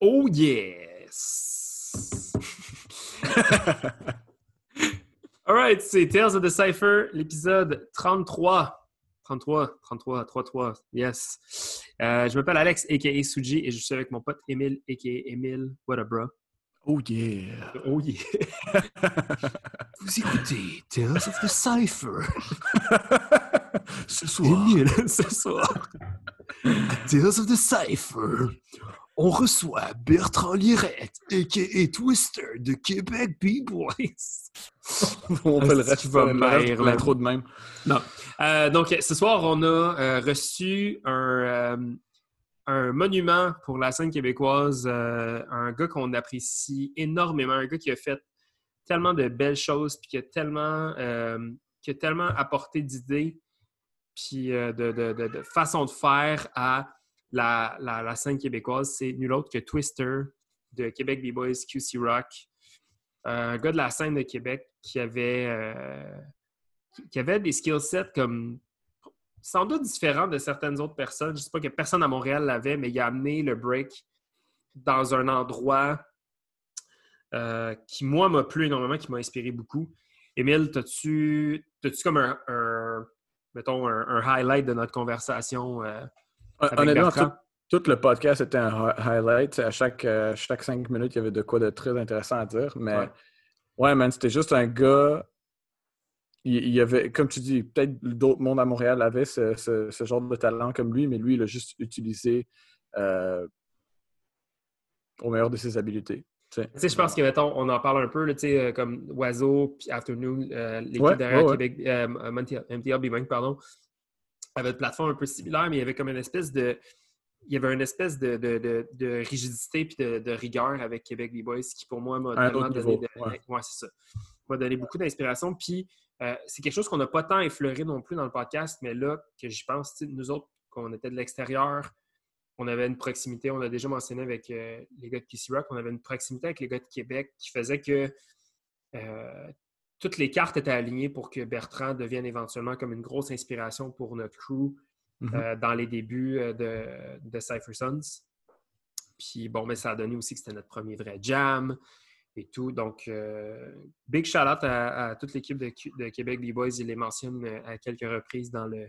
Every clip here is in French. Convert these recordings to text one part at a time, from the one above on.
Oh yes! Alright, c'est Tales of the Cypher, l'épisode 33. 33, 33, 33, yes. Euh, je m'appelle Alex, a.k.a. Suji, et je suis avec mon pote Emile, a.k.a. Emile. What up, bro? Oh yeah! Oh yeah! Vous écoutez Tales of the Cypher. Ce soir, Emile, ce soir. Tales of the Cypher, on reçoit Bertrand Lirette, a.k.a. Twister de Québec B-Boys. on fait le reste, va de même. Non. Euh, donc, ce soir, on a euh, reçu un, euh, un monument pour la scène québécoise, euh, un gars qu'on apprécie énormément, un gars qui a fait tellement de belles choses, puis qui a tellement, euh, qui a tellement apporté d'idées, puis euh, de, de, de, de façon de faire à la, scène québécoise. C'est nul autre que Twister de Québec B-Boys QC Rock, un gars de la scène de Québec qui avait, euh, qui- avait des skill sets comme sans doute différents de certaines autres personnes. Je ne sais pas que personne à Montréal l'avait, mais il a amené le break dans un endroit euh, qui, moi, m'a plu énormément, qui m'a inspiré beaucoup. Émile, as-tu comme un, mettons, un, highlight de notre conversation euh, Honnêtement, tout, tout le podcast était un hi- highlight. À chaque, euh, chaque cinq minutes, il y avait de quoi de très intéressant à dire. Mais Ouais. ouais, man, c'était juste un gars. Il, y avait, comme tu dis, peut-être d'autres mondes à Montréal avaient ce, ce- ce genre de talent comme lui, mais lui, il l'a juste utilisé euh, au meilleur de ses habiletés. tu sais. Je pense que, mettons, on en parle un peu, là, tu sais, euh, comme Oiseau, puis Afternoon, euh, l'équipe Ouais, derrière ouais. Québec, Bang, pardon, avait une plateforme un peu similaire, mais il y avait comme une espèce de. Il y avait une espèce de, de, de- de rigidité puis de, rigueur avec Québec B-Boys qui, pour moi, m'a donné, niveau, de- ouais. ouais, c'est ça. m'a donné beaucoup d'inspiration. Puis, euh, c'est quelque chose qu'on n'a pas tant effleuré non plus dans le podcast, mais là, que j'y pense, nous autres, qu'on était de l'extérieur, on avait une proximité, on a déjà mentionné avec euh, les gars de KC Rock, on avait une proximité avec les gars de Québec qui faisait que euh, toutes les cartes étaient alignées pour que Bertrand devienne éventuellement comme une grosse inspiration pour notre crew Mhm. euh, dans les débuts euh, de, de Cypher Sons. Puis bon, mais ça a donné aussi que c'était notre premier vrai jam et tout. Donc, euh, big shout out à, à toute l'équipe de, Québec B-Boys. Il les mentionne à quelques reprises dans le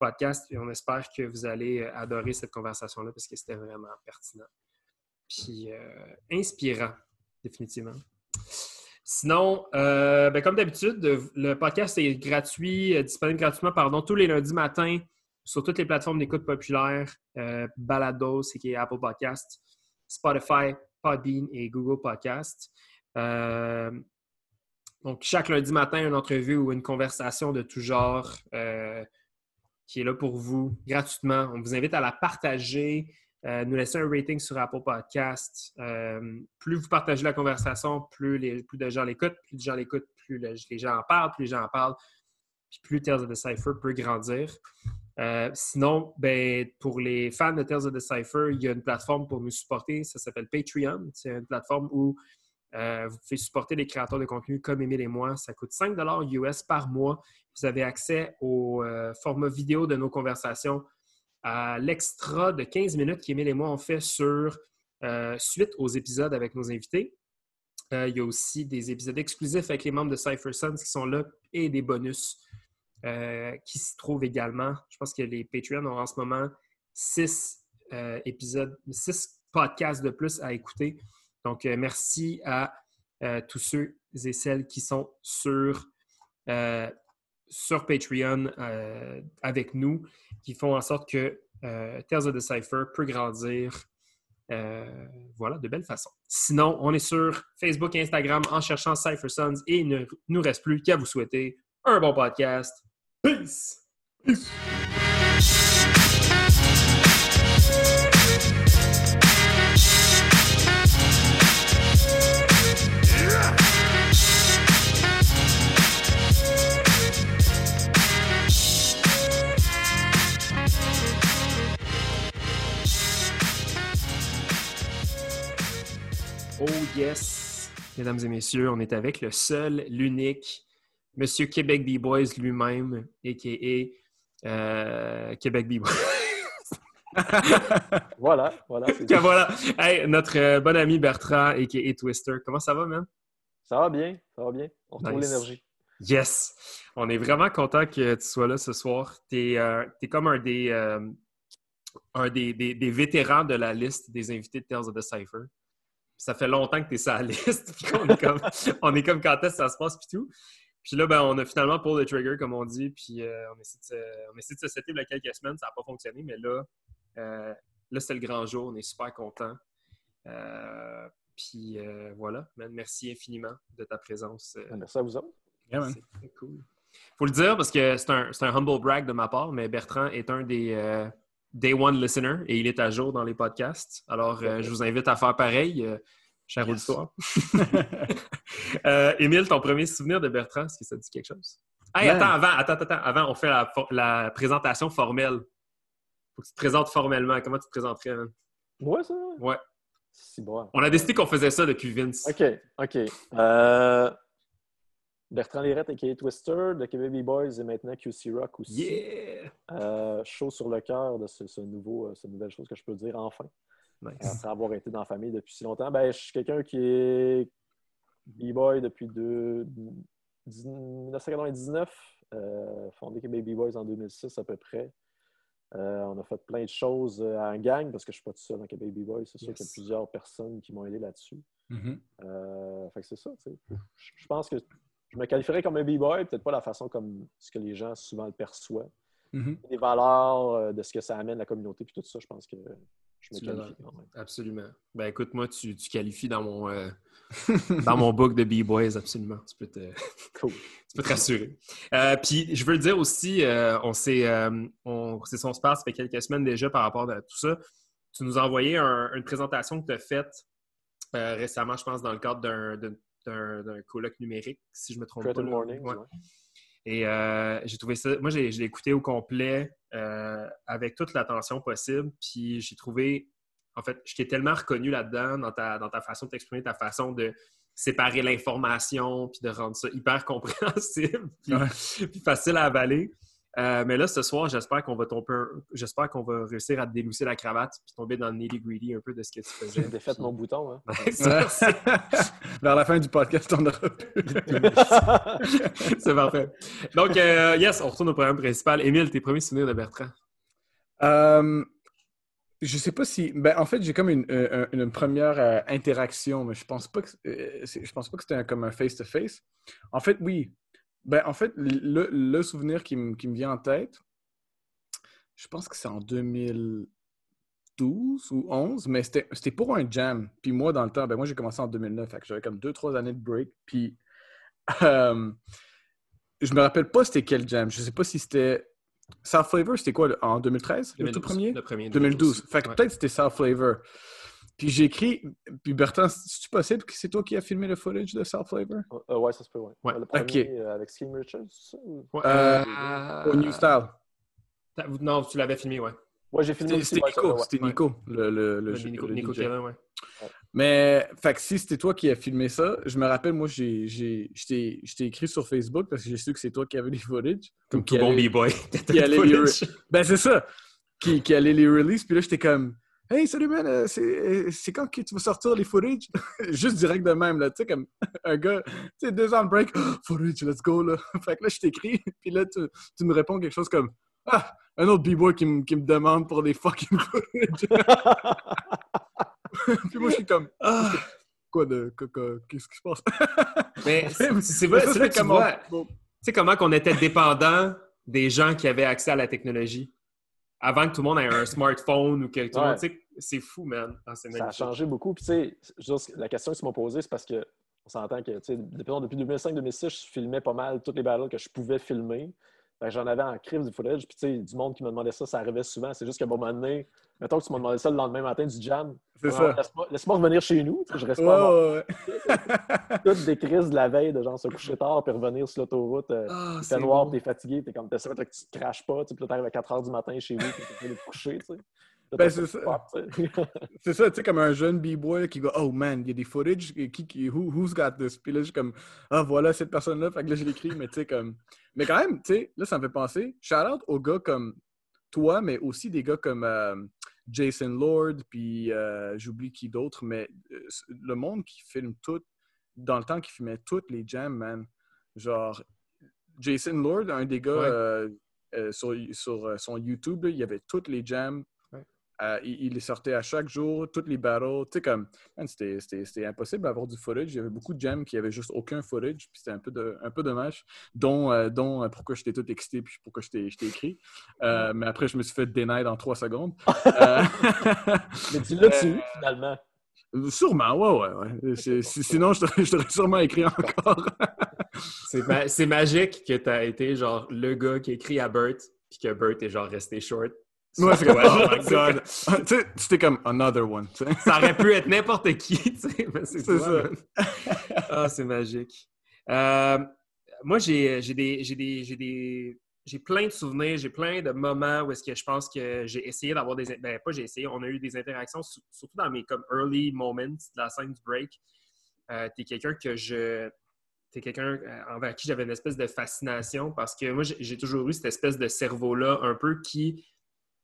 podcast. Et on espère que vous allez adorer cette conversation-là parce que c'était vraiment pertinent. Puis euh, inspirant, définitivement. Sinon, euh, ben, comme d'habitude, le podcast est gratuit, euh, disponible gratuitement, pardon, tous les lundis matins sur toutes les plateformes d'écoute populaires, euh, Balado, c'est Apple Podcast, Spotify, Podbean et Google Podcast. Euh, donc, chaque lundi matin, une entrevue ou une conversation de tout genre euh, qui est là pour vous gratuitement. On vous invite à la partager, euh, nous laisser un rating sur Apple Podcast. Euh, plus vous partagez la conversation, plus, les, plus de gens l'écoutent, plus de gens l'écoutent, plus le- les gens en parlent, plus les gens en parlent, puis plus Tales of the Cypher peut grandir. Euh, sinon, ben, pour les fans de Tales of the Cypher, il y a une plateforme pour nous supporter. Ça s'appelle Patreon. C'est une plateforme où vous pouvez supporter les créateurs de contenu comme Emile et moi. Ça coûte 5 US par mois. Vous avez accès au format vidéo de nos conversations, à l'extra de 15 minutes qu'Emile et moi on fait sur euh, suite aux épisodes avec nos invités. Euh, il y a aussi des épisodes exclusifs avec les membres de Cypher Sons qui sont là et des bonus euh, qui s'y trouvent également. Je pense que les Patreons ont en ce moment six épisodes, six podcasts de plus à écouter. Donc, merci à tous ceux et celles qui sont sur, sur Patreon euh, avec nous, qui font en sorte que euh, Tales of the Cypher peut grandir euh, voilà, de belle façon. Sinon, on est sur Facebook et Instagram en cherchant Cypher Sons et il ne nous reste plus qu'à vous souhaiter un bon podcast. Peace! Oh yes! Mesdames et messieurs, on est avec le seul, l'unique, Monsieur Québec B-Boys lui-même, a.k.a. euh, Québec B-Boys. voilà, voilà. voilà. Hey, notre euh, bon ami Bertrand, et Twister, comment ça va, man? Ça va bien, ça va bien. On retrouve l'énergie. Yes! On est vraiment content que tu sois là ce soir. Tu es, euh, comme un, des, euh, un des, des, vétérans de la liste des invités de Tales of the Cypher. Ça fait longtemps que tu es sur la liste, puis on est comme, on est comme quand est-ce que ça se passe, puis tout. Puis là, ben, on a finalement pour le trigger, comme on dit, puis euh, on, essaie de se, on essaie de se setter il y a quelques semaines, ça n'a pas fonctionné, mais là, là c'est le grand jour, on est super content. puis voilà, merci infiniment de ta présence. Merci à vous autres. c'est cool faut le dire parce que c'est un, un, humble brag de ma part, mais Bertrand est un des euh, Day One listeners et il est à jour dans les podcasts. Alors, euh, je vous invite à faire pareil, euh, cher yes. auditoire. Émile, ton premier souvenir de Bertrand, est-ce que ça dit quelque chose? Hey, attends, avant, attends, attends, avant, on fait la, présentation formelle. Faut que tu te présentes formellement. Comment tu te présenterais, man? Moi, ça? Ouais. Si bon. On a décidé qu'on faisait ça depuis Vince. OK, OK. Euh, Bertrand Lirette et Twister de Baby Boys et maintenant QC Rock aussi. Yeah! Euh, chaud sur le cœur de ce, nouveau, euh, cette nouvelle chose que je peux dire enfin. Après avoir été dans la famille depuis si longtemps. Ben, je suis quelqu'un qui est B-Boy depuis 1999. Euh, fondé Baby Boys en 2006 à peu près. Euh, on a fait plein de choses en gang parce que je ne suis pas tout seul dans Baby Boys. C'est sûr qu'il y a plusieurs personnes qui m'ont aidé là-dessus. Mm-hmm. fait que c'est ça. Je pense que je me qualifierais comme un b-boy, peut-être pas la façon comme ce que les gens souvent le perçoivent. Mm-hmm. Les valeurs euh, de ce que ça amène la communauté, puis tout ça, je pense que je me qualifie. Absolument. Ben écoute, moi, tu, tu qualifies dans mon, euh, dans mon book de b-boys, absolument. Tu peux te, cool. tu peux te rassurer. Euh, puis je veux le dire aussi, on s'est on, son space ça fait quelques semaines déjà par rapport à tout ça. Tu nous as envoyé une présentation que tu as faite récemment, je pense, dans le cadre d'un d'un colloque numérique, si je me trompe pas. Morning, Et euh, j'ai trouvé ça. Moi, j'ai l'ai écouté au complet euh, avec toute l'attention possible. Puis j'ai trouvé. En fait, je t'ai tellement reconnu là-dedans, dans ta, dans ta façon de t'exprimer, ta façon de séparer l'information, puis de rendre ça hyper compréhensible, puis facile à avaler. Euh, mais là, ce soir, j'espère qu'on va tomber, j'espère qu'on va réussir à délousser la cravate puis tomber dans le nitty gritty un peu de ce que tu faisais. J'ai fait mon bouton. Hein? Vers la fin du podcast, on aura C'est parfait. Donc, euh, yes, on retourne au programme principal. Émile, tes premiers souvenirs de Bertrand? Euh, je sais pas si. Ben, en fait, j'ai comme une, une, première interaction, mais je pense pas que je pense pas que c'était comme un face-to-face. En fait, oui, ben, en fait, le, souvenir qui, me vient en tête, je pense que c'est en 2012 ou 11, mais c'était pour un jam. Puis moi, dans le temps, ben moi, j'ai commencé en 2009, j'avais comme deux, trois années de break. Puis euh, je me rappelle pas c'était quel jam. Je sais pas si c'était. South Flavor, c'était quoi en 2013 Le tout premier? Le premier 2012. Fait que peut-être c'était South Flavor. Puis j'ai écrit, puis Bertrand, c'est-tu possible que c'est toi qui as filmé le footage de South Flavor? Euh, ouais, ça se peut, ouais. ouais. Le premier euh, avec Skim Richards? Ouais. Euh, au New Style. Non, tu l'avais filmé, ouais. Ouais, j'ai filmé C'était Nico, c'était Nico, le, le, le, Nico, le Nico Kevin, ouais. Mais, fait que si c'était toi qui as filmé ça, je me rappelle, moi, j'ai, je t'ai écrit sur Facebook parce que j'ai su que c'est toi qui avais les footage. Comme tout bon B-boy. Ben, c'est ça. Qui, qui allait les release, puis là, j'étais comme Hey, salut man, euh, euh, c'est quand que tu vas sortir les footage? Juste direct de même, là, tu sais, comme un gars, tu sais, deux ans de break, footage, let's go, là. Fait que là, je t'écris, puis là, tu, tu, me réponds quelque chose comme Ah, un autre b-boy qui, me demande pour des fucking footage. puis moi, je suis comme Ah, quoi de, qu'est-ce qui se passe? Mais c'est vrai, c'est vrai, tu sais comment qu'on était dépendant des gens qui avaient accès à la technologie? Avant que tout le monde ait un smartphone ou quelque chose. C'est fou, man. Ah, ça a changé beaucoup. Puis, tu sais, la question qu'ils m'ont posée, c'est parce que on s'entend que, tu sais, depuis 2005-2006, je filmais pas mal toutes les battles que je pouvais filmer. J'en avais en crime du footage. Puis, tu sais, du monde qui me demandait ça, ça arrivait souvent. C'est juste qu'à un moment donné, mettons que tu m'as demandé ça le lendemain matin du jam. C'est ça. Laisse-moi revenir chez nous. Je reste pas. Ouais, ouais. Toutes des crises de la veille, de genre se coucher tard, puis revenir sur l'autoroute. Euh, oh, t'es noir, bon. t'es fatigué, t'es comme, t'es sûr que tu te craches pas. Puis là, t'arrives à 4 h du matin chez vous, puis t'es te coucher, tu sais. Ben, c'est ça. c'est ça, tu sais, comme un jeune b-boy qui va Oh man, il y a des footage, qui, qui, who, who's got this? Puis là, je suis comme Ah, voilà cette personne-là. Fait que là, je l'écris, mais tu sais, comme. Mais quand même, tu sais, là, ça me fait penser. Shout out aux gars comme toi, mais aussi des gars comme euh, Jason Lord, puis euh, j'oublie qui d'autre, mais euh, le monde qui filme tout, dans le temps qui filmait toutes les jams, man. Genre, Jason Lord, un des gars sur, sur, son YouTube, il y avait toutes les jams euh, il, les sortait à chaque jour, toutes les battles. Tu sais, comme, c'était impossible d'avoir du footage. Il y avait beaucoup de jams qui n'avaient juste aucun footage, puis c'était un peu, de, un peu dommage, dont, euh, dont euh, pourquoi j'étais tout excité, puis pourquoi je t'ai écrit. mais après, je me suis fait deny dans trois secondes. mais tu l'as tu finalement? Sûrement, ouais, ouais. ouais. Sinon, je t'aurais sûrement écrit encore. C'est magique que tu as été genre le gars qui écrit à Bert, puis que Bert est genre resté short. Ouais, c'est comme, oh my god. tu sais, c'était comme another one. Ça aurait pu être n'importe qui, tu sais, mais c'est ça. ah, c'est magique. Euh, moi, j'ai des, des, des, j'ai plein de souvenirs, j'ai plein de moments où est-ce que je pense que j'ai essayé d'avoir des... Ben, pas j'ai essayé, on a eu des interactions, surtout dans mes comme early moments de la scène du break. Euh, t'es quelqu'un que je... T'es quelqu'un euh, envers qui j'avais une espèce de fascination parce que moi, j'ai toujours eu cette espèce de cerveau-là un peu qui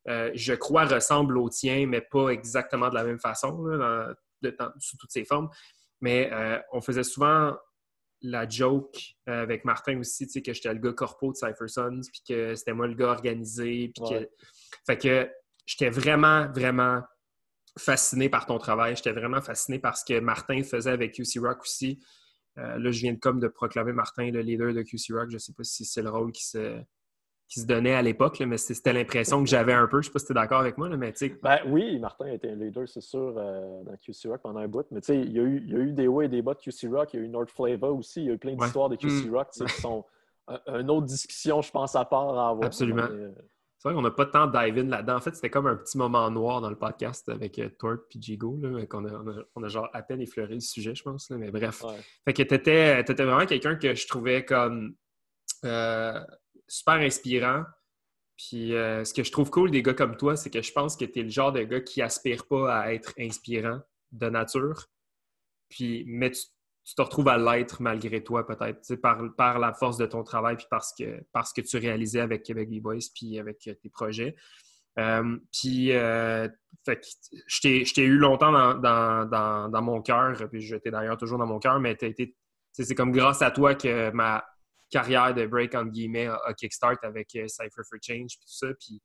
euh, je crois, ressemble au tien, mais pas exactement de la même façon, sous toutes ses formes. Mais euh, on faisait souvent la joke euh, avec Martin aussi, tu sais, que j'étais le gars corpo de Cypher Sons, puis que c'était moi le gars organisé. Puis que... Fait que j'étais vraiment, vraiment fasciné par ton travail. J'étais vraiment fasciné par ce que Martin faisait avec QC Rock aussi. là, je viens de comme de proclamer Martin le leader de QC Rock. Je ne sais pas si c'est le rôle qui se, qui se donnait à l'époque, mais c'était l'impression que j'avais un peu. Je ne sais pas si tu es d'accord avec moi, mais tu ben, oui, Martin était un leader, c'est sûr, euh, dans QC Rock pendant un bout. Mais tu sais, il y, a eu, il y a eu des hauts et des bas de QC Rock. Il y a eu North Flavor aussi. Il y a eu plein d'histoires de QC mm. Rock qui sont une autre discussion, je pense, à part à avoir. Absolument. Euh, c'est vrai qu'on n'a pas de temps de dive in là-dedans. En fait, c'était comme un petit moment noir dans le podcast avec euh, Torp et Jigo, qu'on a, on a, genre à peine effleuré le sujet, je pense. mais bref. Fait que tu étais, vraiment quelqu'un que je trouvais comme super inspirant. Puis euh, ce que je trouve cool des gars comme toi, c'est que je pense que tu es le genre de gars qui aspire pas à être inspirant de nature. Puis, mais tu, te retrouves à l'être malgré toi, peut-être, par, par la force de ton travail, puis parce que, parce que tu réalisais avec Québec B-Boys, puis avec tes projets. Euh, puis, euh, je t'ai eu longtemps dans, mon cœur, puis je t'ai d'ailleurs toujours dans mon cœur, mais c'est comme grâce à toi que ma, carrière de break, entre guillemets, à, Kickstart avec euh, Cypher for Change, puis tout ça. Puis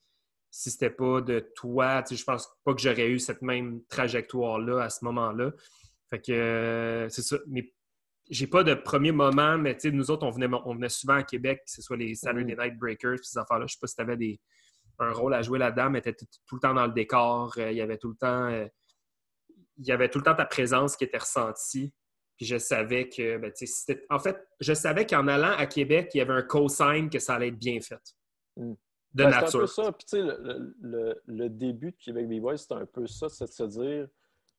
si c'était pas de toi, je pense pas que j'aurais eu cette même trajectoire-là à ce moment-là. Fait que euh, c'est ça. Mais j'ai pas de premier moment, mais nous autres, on venait, on venait souvent à Québec, que ce soit les Saturday mm. Night Breakers, ces affaires-là. Je sais pas si tu avais des, un rôle à jouer là-dedans, mais tu étais tout le temps dans le décor. Euh, il y avait tout le temps. il y avait tout le temps ta présence qui était ressentie je savais que, ben, en fait, je savais qu'en allant à Québec, il y avait un co-sign que ça allait être bien fait. Hmm. De nature. C'est un peu ça. Puis, tu sais, le, début de Québec B-Boys, c'était un peu ça, c'est de se dire,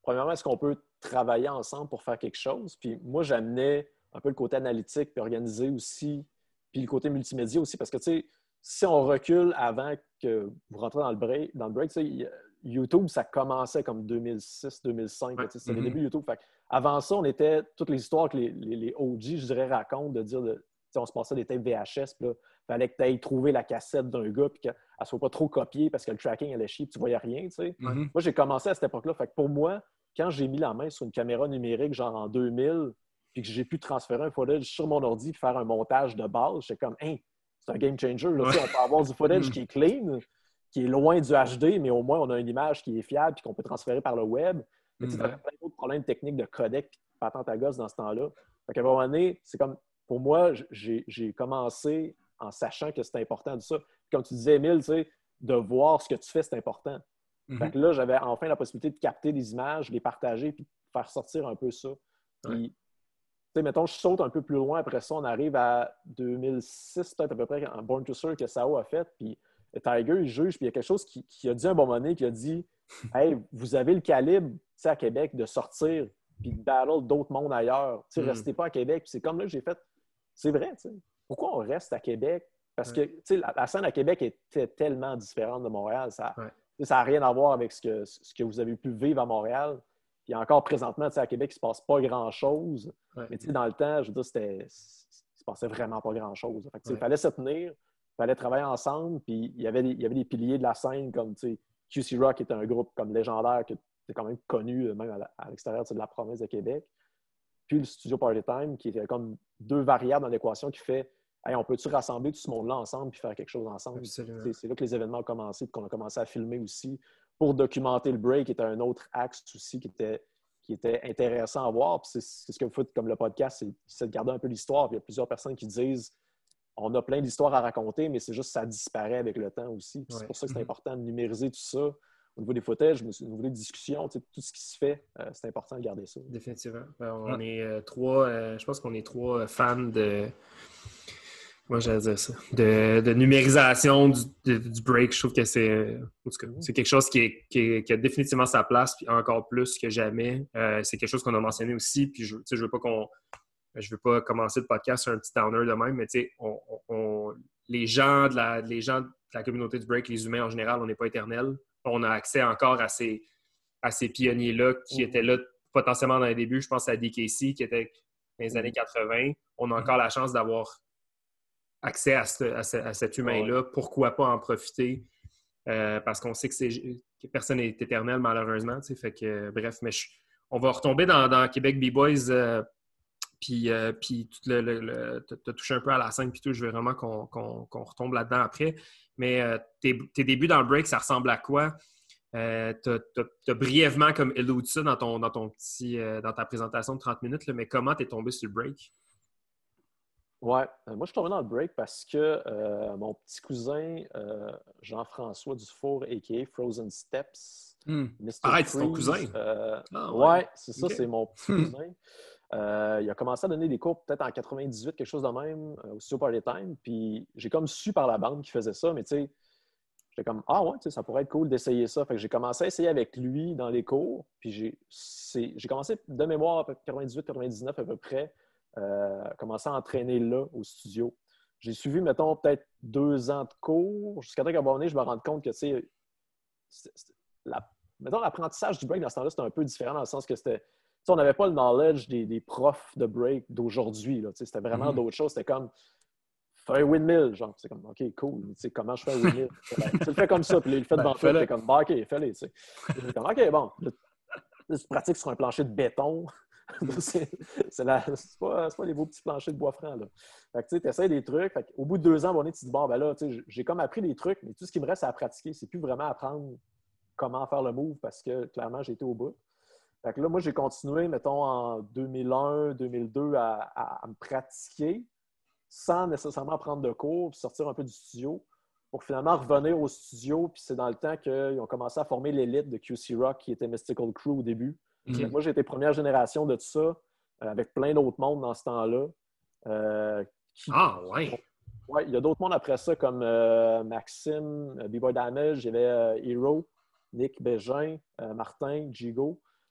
premièrement, est-ce qu'on peut travailler ensemble pour faire quelque chose? Puis moi, j'amenais un peu le côté analytique, puis organisé aussi, puis le côté multimédia aussi, parce que, tu sais, si on recule avant que vous rentrez dans le break, dans le break YouTube, ça commençait comme 2006-2005. C'était le mm-hmm. début de YouTube. Avant ça, on était toutes les histoires que les, les, OG, je dirais, racontent de dire de, on se passait des tapes VHS, il fallait que tu ailles trouver la cassette d'un gars puis qu'elle ne soit pas trop copiée parce que le tracking allait chier et tu voyais rien. Mm-hmm. Moi, j'ai commencé à cette époque-là. Fait pour moi, quand j'ai mis la main sur une caméra numérique, genre en 2000, puis que j'ai pu transférer un footage sur mon ordi et faire un montage de base, j'étais comme, hein, c'est un game changer. On peut avoir du footage mm. qui est clean, qui est loin du HD, mais au moins on a une image qui est fiable et qu'on peut transférer par le web. Tu mm. plein d'autres problèmes techniques de codec et patente à gosse dans ce temps-là. À un moment donné, c'est comme, pour moi, j'ai commencé en sachant que c'était important de ça. Comme tu disais, Emile, de voir ce que tu fais, c'est important. Mm-hmm. là, j'avais enfin la possibilité de capter des images, les partager, puis faire sortir un peu ça. Puis, mettons, je saute un peu plus loin. Après ça, on arrive à 2006, peut-être à peu près, en Born to Serve que Sao a fait. Puis Tiger, il juge, puis il y a quelque chose qui, a dit un bon moment donné, qui a dit Hey, vous avez le calibre à Québec de sortir puis de battle d'autres mondes ailleurs. Mm. Restez pas à Québec. c'est comme là que j'ai fait C'est vrai, tu sais. Pourquoi on reste à Québec? Parce que la, la, scène à Québec était tellement différente de Montréal. Ça n'a rien à voir avec ce que, ce que vous avez pu vivre à Montréal. Puis encore présentement, à Québec, il ne se passe pas grand-chose. Mais dans le temps, je veux dire, c'était, il ne se passait vraiment pas grand-chose. Il fallait se tenir. fallait travailler ensemble, puis il y avait des, il y avait des piliers de la scène comme QC Rock était un groupe comme légendaire qui était quand même connu euh, même à l'extérieur de la province de Québec. Puis le studio Party Time qui était comme deux variables dans l'équation qui fait hey, on peut-tu rassembler tout ce monde-là ensemble puis faire quelque chose ensemble? C'est là que les événements ont commencé, qu'on a commencé à filmer aussi pour documenter le break, qui était un autre axe aussi qui était, qui était intéressant à voir. c'est ce que vous faites comme le podcast, c'est de garder un peu l'histoire. Il y a plusieurs personnes qui disent on a plein d'histoires à raconter, mais c'est juste que ça disparaît avec le temps aussi. C'est pour ça que c'est mm-hmm. important de numériser tout ça. Au niveau des footages, au niveau des discussions, tout ce qui se fait, euh, c'est important de garder ça. Définitivement. Ben, on est euh, trois, euh, je pense qu'on est trois fans de. Moi, j'allais dire ça. De, numérisation du, break. Je trouve que c'est mm-hmm. c'est quelque chose qui, qui, a définitivement sa place, puis encore plus que jamais. c'est quelque chose qu'on a mentionné aussi, puis je ne veux pas qu'on je ne veux pas commencer le podcast sur un petit downer de même, mais tu sais, les, gens de la, les gens de la communauté du break, les humains en général, on n'est pas éternels. On a accès encore à ces, à ces pionniers-là qui mm-hmm. étaient là potentiellement dans les débuts. Je pense à DKC qui était dans les années 80. On a encore la chance d'avoir accès à, cet humain-là. Pourquoi pas en profiter? Euh, parce qu'on sait que, personne n'est éternel, malheureusement. Fait que, bref, mais on va retomber dans, Québec B-Boys euh, puis, euh, puis tu as touché un peu à la scène, puis tout, je veux vraiment qu'on retombe là-dedans après. Mais euh, tes, débuts dans le break, ça ressemble à quoi? Euh, tu as, brièvement comme élude ça dans, ton, dans, ton petit, dans ta présentation de 30 minutes, mais comment tu es tombé sur le break? Ouais, moi je suis tombé dans le break parce que mon petit cousin Jean-François Dufour, a.k.a. Frozen Steps. Hmm. Arrête, c'est ton cousin? Ah, ouais, c'est ça, c'est mon petit cousin. Euh, il a commencé à donner des cours peut-être en 98, quelque chose de même, euh, au studio Party Time. Puis j'ai comme su par la bande qu'il faisait ça, mais tu sais, j'étais comme Ah ouais, ça pourrait être cool d'essayer ça. Fait que j'ai commencé à essayer avec lui dans les cours. Puis j'ai commencé de mémoire à 98-99 à peu près, euh, commencé à entraîner là au studio. J'ai suivi, mettons, peut-être deux ans de cours, jusqu'à temps qu'à un moment donné, je me rends compte que, tu sais, mettons, l'apprentissage du break dans ce temps-là, c'était un peu différent dans le sens que c'était on n'avait pas le knowledge des, profs de break d'aujourd'hui. C'était vraiment mm-hmm. d'autres choses. C'était comme fais un windmill. Genre, c'est comme OK, cool. comment je fais un windmill? tu le fais comme ça, puis il le fait ben, devant toi, comme bah, OK, fais-le. comme OK, bon. tu pratiques sur un plancher de béton. c'est pas, pas les beaux petits planchers de bois franc. Là. Fait que tu essaies des trucs. Au bout de deux ans, on est, tu te dis bon, ben là, j'ai comme appris des trucs, mais tout ce qui me reste à pratiquer, c'est plus vraiment apprendre comment faire le move parce que clairement, j'ai été au bout. Fait que là, moi, j'ai continué, mettons, en 2001, 2002 à, me pratiquer sans nécessairement prendre de cours, puis sortir un peu du studio, pour finalement revenir au studio. Puis c'est dans le temps qu'ils ont commencé à former l'élite de QC Rock, qui était Mystical Crew au début. Moi, été première génération de tout ça, euh, avec plein d'autres mondes dans ce temps-là. Euh, ah, ouais! Ouais, il y a d'autres mondes après ça, comme euh, Maxime, B-Boy Damage, il y avait Hero, Nick Bégin, Martin,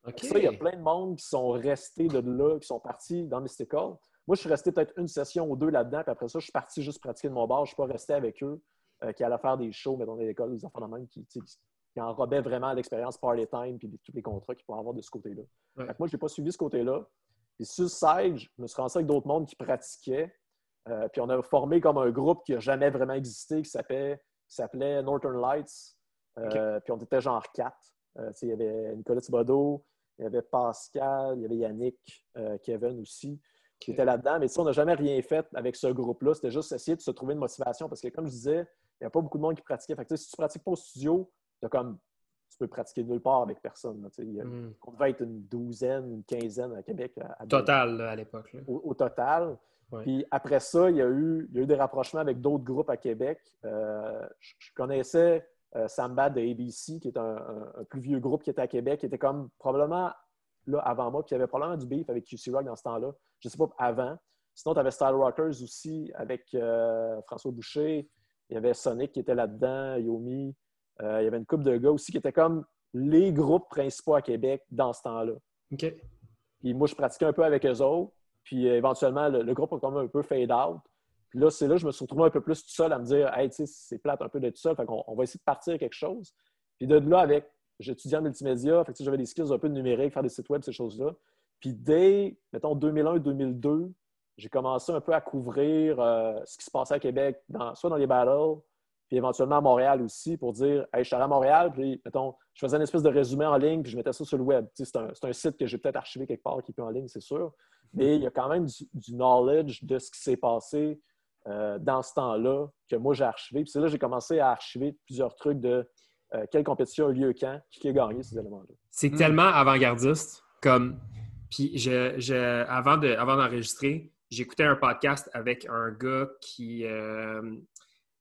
Ça, il y a plein de monde qui sont restés de là, qui sont partis dans Mystical. Moi, je suis resté peut-être une session ou deux là-dedans, puis après ça, je suis parti juste pratiquer de mon bar. Je ne suis pas resté avec eux, euh, qui allaient faire des shows, mais dans l'école, des enfants de même, qui, qui, enrobaient vraiment l'expérience party time puis tous les contrats qu'ils pouvaient avoir de ce côté-là. Moi, je n'ai pas suivi ce côté-là. Puis sur Sage, je me suis rendu avec d'autres mondes qui pratiquaient. Euh, puis on a formé comme un groupe qui n'a jamais vraiment existé, qui s'appelait Northern Lights. Euh, puis on était genre quatre. il y avait Nicolas Thibodeau, il y avait Pascal, il y avait Yannick, euh, Kevin aussi, qui étaient là-dedans. Mais on n'a jamais rien fait avec ce groupe-là. C'était juste essayer de se trouver une motivation parce que, comme je disais, il n'y a pas beaucoup de monde qui pratiquait. Fait si tu ne pratiques pas au studio, comme, tu peux pratiquer nulle part avec personne. Hmm. On devait être une douzaine, une quinzaine à Québec. total, à l'époque. Au, total. Puis après ça, il y, a eu, eu des rapprochements avec d'autres groupes à Québec. Euh, je connaissais euh, Samba de ABC, qui est un, plus vieux groupe qui était à Québec, qui était comme probablement là avant moi, puis il y avait probablement du beef avec QC Rock dans ce temps-là. Je ne sais pas avant. Sinon, tu avais Style Rockers aussi avec euh, François Boucher. Il y avait Sonic qui était là-dedans, Yomi. Euh, il y avait une couple de gars aussi qui étaient comme les groupes principaux à Québec dans ce temps-là. OK. Puis moi, je pratiquais un peu avec eux autres. Puis éventuellement, le, le, groupe a quand même un peu fade out. Puis là, c'est là que je me suis retrouvé un peu plus tout seul à me dire, hey, tu sais, c'est plate un peu d'être tout seul, fait qu'on on va essayer de partir quelque chose. Puis de là, avec, j'étudiais en multimédia, fait que j'avais des skills un peu de numérique, faire des sites web, ces choses-là. Puis dès, mettons, 2001-2002, j'ai commencé un peu à couvrir euh, ce qui se passait à Québec, soit dans les battles, puis éventuellement à Montréal aussi, pour dire Hey, je suis allé à Montréal, puis mettons, je faisais une espèce de résumé en ligne, puis je mettais ça sur le web. C'est un, un, site que j'ai peut-être archivé quelque part qui est plus en ligne, c'est sûr. Mais il y a quand même du, knowledge de ce qui s'est passé euh, dans ce temps-là que moi j'ai archivé. Puis c'est là que j'ai commencé à archiver plusieurs trucs de euh, quelle compétition a lieu quand, qui a gagné ces éléments-là. C'est hmm. tellement avant-gardiste comme. Puis je, avant d'enregistrer, j'écoutais un podcast avec un gars qui, euh,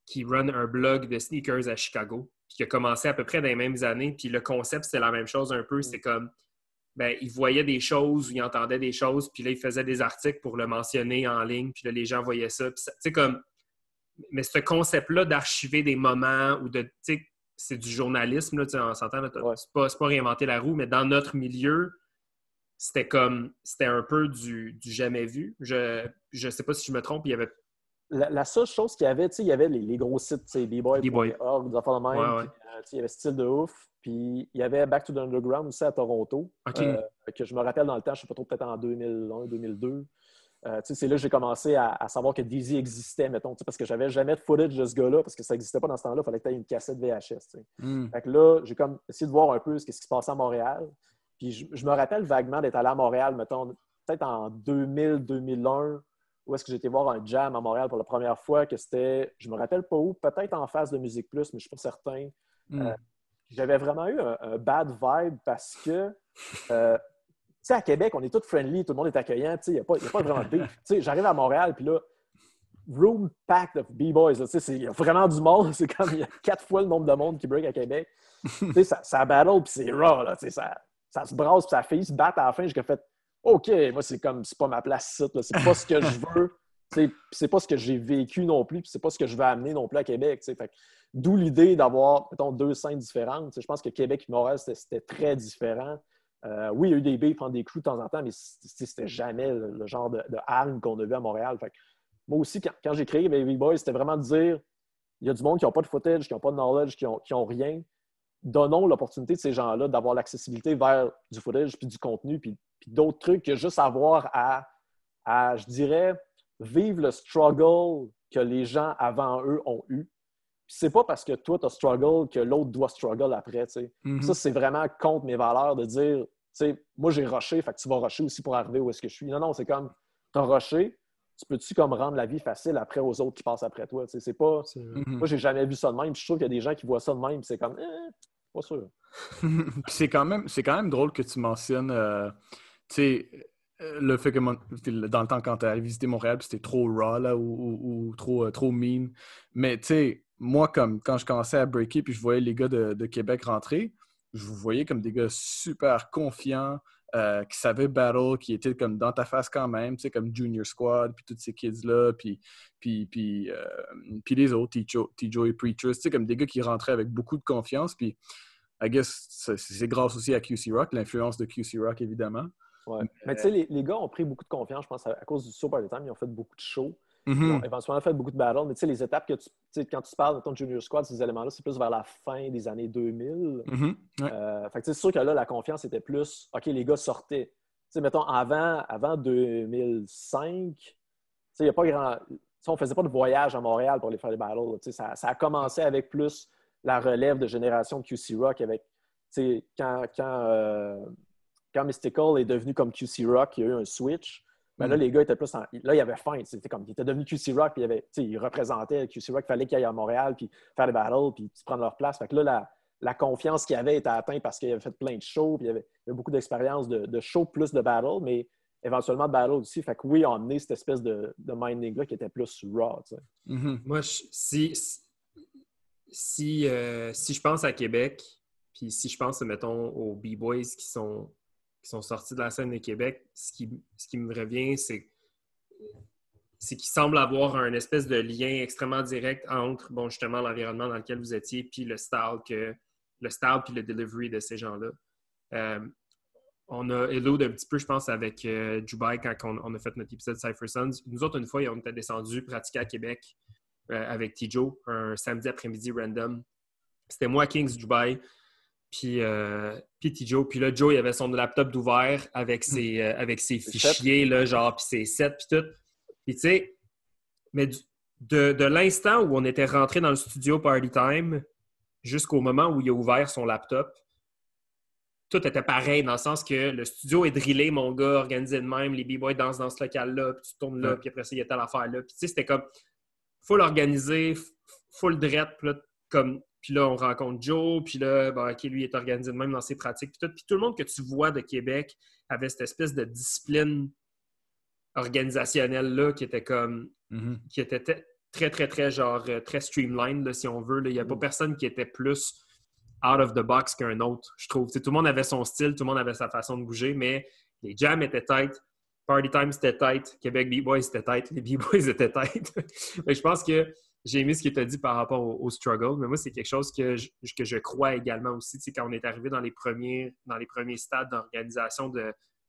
qui run un blog de sneakers à Chicago, puis qui a commencé à peu près dans les mêmes années. Puis le concept, c'était la même chose un peu. Hmm. C'est comme ben, il voyait des choses ou il entendait des choses, puis là, il faisait des articles pour le mentionner en ligne, puis là, les gens voyaient ça. Tu comme... Mais ce concept-là d'archiver des moments ou de... c'est du journalisme, là, on s'entend, c'est pas, pas réinventer la roue, mais dans notre milieu, c'était comme... C'était un peu du, jamais vu. Je ne sais pas si je me trompe, il y avait la, seule chose qu'il y avait, il y avait les, gros sites, B-Boy.org, des affaires de même, euh, il y avait style de ouf. Puis il y avait Back to the Underground aussi à Toronto, euh, que je me rappelle dans le temps, je ne sais pas trop, peut-être en 2001, 2002. Euh, c'est là que j'ai commencé à, savoir que Dizzy existait, mettons, parce que j'avais jamais de footage de ce gars-là, parce que ça n'existait pas dans ce temps-là, il fallait que tu aies une cassette VHS. Hmm. Fait que là, j'ai comme essayé de voir un peu ce qui se passait à Montréal. Puis je, me rappelle vaguement d'être allé à Montréal, mettons, peut-être en 2000-2001, où est-ce que j'étais voir un jam à Montréal pour la première fois, que c'était, je me rappelle pas où, peut-être en face de Musique Plus, mais je suis pas certain. Hmm. Euh, j'avais vraiment eu un, bad vibe parce que, euh, tu sais, à Québec, on est tous friendly, tout le monde est accueillant, tu sais, il n'y a, a, pas vraiment de Tu sais, j'arrive à Montréal, puis là, room packed of B-boys, tu sais, il y a vraiment du monde, c'est comme il y a quatre fois le nombre de monde qui break à Québec. tu sais, ça, ça battle, puis c'est raw, là, tu sais, ça, ça se brasse, puis ça fait se battre à la fin, j'ai fait OK, moi, c'est comme, c'est pas ma place ici, c'est pas ce que je veux, c'est pas ce que j'ai vécu non plus, puis c'est pas ce que je veux amener non plus à Québec. D'où l'idée d'avoir, mettons, deux scènes différentes. je pense que Québec et Montréal, c'était très différent. Euh, oui, il y a eu des B prendre des clous de temps en temps, mais c'était jamais le, genre de, de qu'on a vu à Montréal. moi aussi, quand, j'ai créé Baby Boys, c'était vraiment de dire il y a du monde qui n'a pas de footage, qui n'ont pas de knowledge, qui n'ont rien. Donnons l'opportunité de ces gens-là d'avoir l'accessibilité vers du footage, puis du contenu, puis, d'autres trucs que juste avoir à, à, je dirais, vivre le struggle que les gens avant eux ont eu c'est pas parce que toi, tu as struggle que l'autre doit struggle après. Mm-hmm. Ça, c'est vraiment contre mes valeurs de dire, moi, j'ai rushé, fait que tu vas rusher aussi pour arriver où est-ce que je suis. Non, non, c'est comme, tu as rushé, tu peux-tu comme rendre la vie facile après aux autres qui passent après toi? C'est pas... Mm-hmm. Moi, j'ai jamais vu ça de même. Je trouve qu'il y a des gens qui voient ça de même, c'est comme, eh, pas sûr. c'est quand, même, quand même drôle que tu mentionnes, euh, tu euh, le fait que dans le temps, quand tu as visité Montréal, c'était trop raw là, ou, trop, euh, trop mean. Mais tu sais, moi, comme quand je commençais à breaker puis je voyais les gars de, Québec rentrer, je vous voyais comme des gars super confiants, euh, qui savaient battle, qui étaient comme dans ta face quand même, tu sais, comme Junior Squad, puis tous ces kids-là, puis, puis, puis, euh, puis les autres, T-Joe et Preachers, tu sais, comme des gars qui rentraient avec beaucoup de confiance, puis I guess c'est grâce aussi à QC Rock, l'influence de QC Rock, évidemment. Ouais. Mais, tu sais, les, les, gars ont pris beaucoup de confiance, je pense, à, cause du Super Time, ils ont fait beaucoup de shows. Ils ont mm-hmm. éventuellement fait beaucoup de battles, mais tu sais, les étapes que tu. Quand tu parles de ton Junior Squad, ces éléments-là, c'est plus vers la fin des années 2000. Mm-hmm. Euh, c'est sûr que là, la confiance était plus OK, les gars sortaient. Tu sais, mettons, avant, avant 2005, tu sais, il n'y a pas grand. on ne faisait pas de voyage à Montréal pour aller faire des battles. Tu sais, ça, ça, a commencé avec plus la relève de génération de QC Rock avec. Tu sais, quand, quand, euh, quand Mystical est devenu comme QC Rock, il y a eu un switch. Mais ben là, mm. les gars étaient plus en... Là, il y avait faim. C'était comme, il était devenu QC Rock, puis il, avait, il représentait QC Rock. Il fallait qu'il aille à Montréal, puis faire des battles, puis prendre leur place. Fait que là, la, la confiance qu'il avait était atteinte parce qu'il avait fait plein de shows, puis il avait, avait beaucoup d'expérience de, de show plus de battle, mais éventuellement de battle aussi. Fait que oui, on a cette espèce de, de minding-là qui était plus raw. Mm-hmm. Moi, si, si, euh, si je pense à Québec, puis si je pense, mettons, aux B-Boys qui sont qui sont sortis de la scène de Québec, ce qui, me revient, c'est c'est qu'il semble avoir un espèce de lien extrêmement direct entre, bon, justement, l'environnement dans lequel vous étiez, puis le style que le style puis le delivery de ces gens-là. Euh, on a hello un petit peu, je pense, avec euh, quand on, a fait notre épisode Cypher Sons. Nous autres, une fois, on était descendus pratiquer à Québec euh, avec Tijo un samedi après-midi random. C'était moi, Kings Dubai, puis, euh, puis Joe. Puis là, Joe, il avait son laptop d'ouvert avec ses, euh, avec ses fichiers, là, genre, puis ses sets, puis tout. Puis tu sais, mais de, de l'instant où on était rentré dans le studio Party Time jusqu'au moment où il a ouvert son laptop, tout était pareil dans le sens que le studio est drillé, mon gars, organisé de même, les b-boys dansent dans ce local-là, puis tu tournes là, puis après ça, il y a telle affaire-là. Puis tu sais, c'était comme full organisé, full drette, puis là, comme, puis là, on rencontre Joe, puis là, ben, OK, lui, est organisé de même dans ses pratiques, puis tout. Puis tout le monde que tu vois de Québec avait cette espèce de discipline organisationnelle-là qui était comme, Mhm. qui était très, très, très, genre, euh, très streamlined, là, si on veut. Il n'y a pas personne qui était plus out of the box qu'un autre, je trouve. Tout le monde avait son style, tout le monde avait sa façon de bouger, mais les jams étaient tight, Party Time c'était tight, Québec B-Boys c'était tight, les B-Boys étaient tight. Mais je pense que j'ai aimé ce que tu as dit par rapport au, au struggle, mais moi, c'est quelque chose que je, que je crois également aussi. Tu sais, quand on est arrivé dans les premiers, dans les premiers stades d'organisation du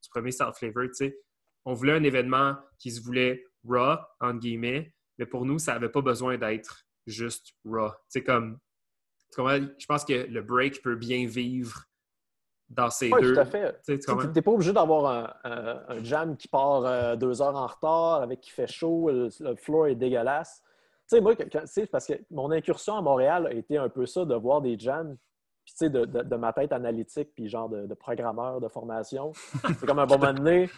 premier South Flavor, tu sais, on voulait un événement qui se voulait raw, entre guillemets, mais pour nous, ça n'avait pas besoin d'être juste raw. C'est comme, je pense que le break peut bien vivre dans ces deux. tout à fait. Tu n'es pas obligé d'avoir un, un- un jam qui part euh, deux heures en retard, avec qui fait chaud, le, le floor est dégueulasse. Tu sais, moi, que- que- sais, parce que mon incursion à Montréal a été un peu ça, de voir des jams, puis tu sais, de, de- de ma tête analytique, puis genre de, de programmeur de formation. C'est comme à un moment donné,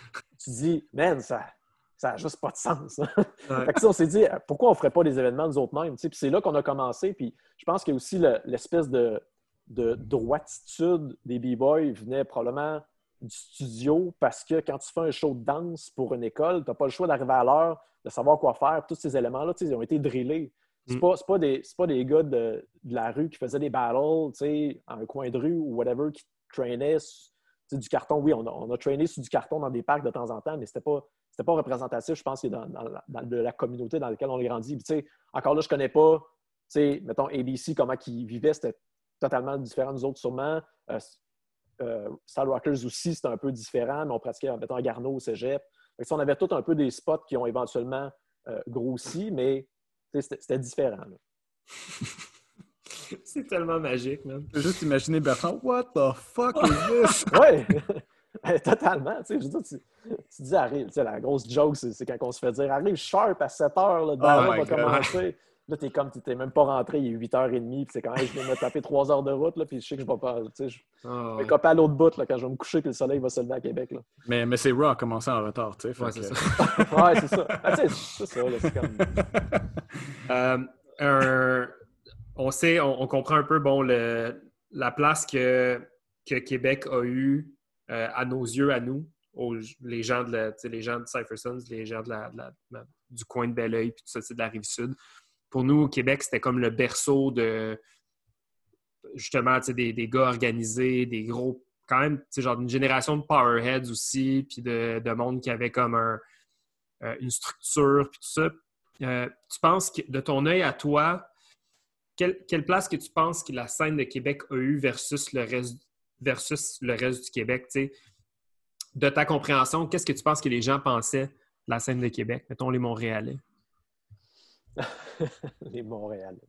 tu dis, man, ça ça n'a juste pas de sens. Ouais. Fait que ça, on s'est dit, pourquoi on ne ferait pas des événements nous autres mêmes? Puis c'est là qu'on a commencé. Puis je pense a aussi le- l'espèce de, de droititude des B-Boys venait probablement du studio parce que quand tu fais un show de danse pour une école, tu n'as pas le choix d'arriver à l'heure, de savoir quoi faire. Tous ces éléments-là, ils ont été drillés. C'est Mm. pas, pas, pas des gars de, de la rue qui faisaient des battles, en un coin de rue ou whatever, qui traînaient du carton. Oui, on a, on a traîné sur du carton dans des parcs de temps en temps, mais c'était pas, c'était pas représentatif, je pense, dans, dans la, dans de la communauté dans laquelle on est grandi. Puis, encore là, je connais pas, mettons, ABC, comment ils vivaient, c'était totalement différent nous autres, sûrement. Euh, euh, Star Rockers aussi, c'était un peu différent, mais on pratiquait, mettons, à Garneau, au cégep. On avait tout un peu des spots qui ont éventuellement euh, grossi, mais c'était différent. C'est tellement magique, man. Je peux juste imaginer Bertrand, What the fuck is this? Oui, totalement. Tu, sais, je veux dire, tu, tu dis, arrive, tu sais, la grosse joke, c'est quand on se fait dire, arrive sharp à 7 heures, le my va God. commencer. Là, t'es comme, t'es même pas rentré, il est 8h30, puis c'est quand même, je de me taper 3 heures de route, là, puis je sais que je vais pas, tu sais, je Ah, vais ouais. coper à l'autre bout, là, quand je vais me coucher, puis le soleil va se lever à Québec, là. mais mais c'est Raw a commencé en retard, tu sais. Ouais, que- c'est ça. Ouais, c'est ça. Ah, c'est ça, là, c'est comme... Euh, un- on sait, on, on comprend un peu bon, le- la place que, que Québec a eue euh, à nos yeux, à nous, aux- les, gens de la- les gens de Cypher Sons, les gens de la- de du coin de Belleuil, puis tout ça, c'est de la rive sud. Pour nous, Québec, c'était comme le berceau de justement des, des gars organisés, des gros, quand même, genre une génération de powerheads aussi, puis de, de monde qui avait comme un, euh, une structure, puis tout ça. Euh, tu penses que, de ton œil à toi, quelle, quelle place que tu penses que la scène de Québec a eue versus le reste, versus le reste du Québec? De ta compréhension, qu'est-ce que tu penses que les gens pensaient de la scène de Québec, mettons les Montréalais? les Montréalais.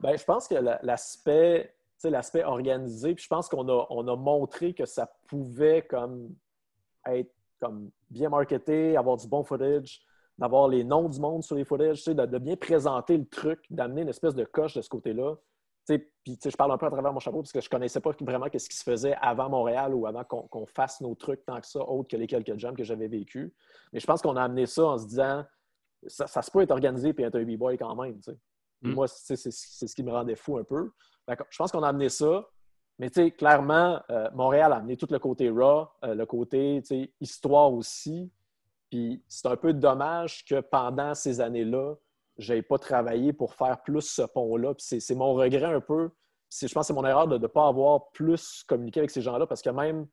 Ben, je pense que la- l'aspect, l'aspect organisé, puis je pense qu'on a, on a montré que ça pouvait comme être comme bien marketé, avoir du bon footage, d'avoir les noms du monde sur les footages, de, de bien présenter le truc, d'amener une espèce de coche de ce côté-là. Puis je parle un peu à travers mon chapeau parce que je ne connaissais pas vraiment ce qui se faisait avant Montréal ou avant qu'on fasse nos trucs tant que ça, autre que les quelques jams que j'avais vécu. Mais je pense qu'on a amené ça en se disant ça, ça se peut être organisé et être un b-boy quand même. Mm. Moi, c'est ce qui me rendait fou un peu. Je pense qu'on a amené ça. Mais clairement, euh, Montréal a amené tout le côté raw, euh, le côté histoire aussi. Puis c'est un peu dommage que pendant ces années-là, je n'ai pas travaillé pour faire plus ce pont-là. Puis c'est- mon regret un peu. Je pense que c'est mon erreur de ne pas avoir plus communiqué avec ces gens-là parce que même,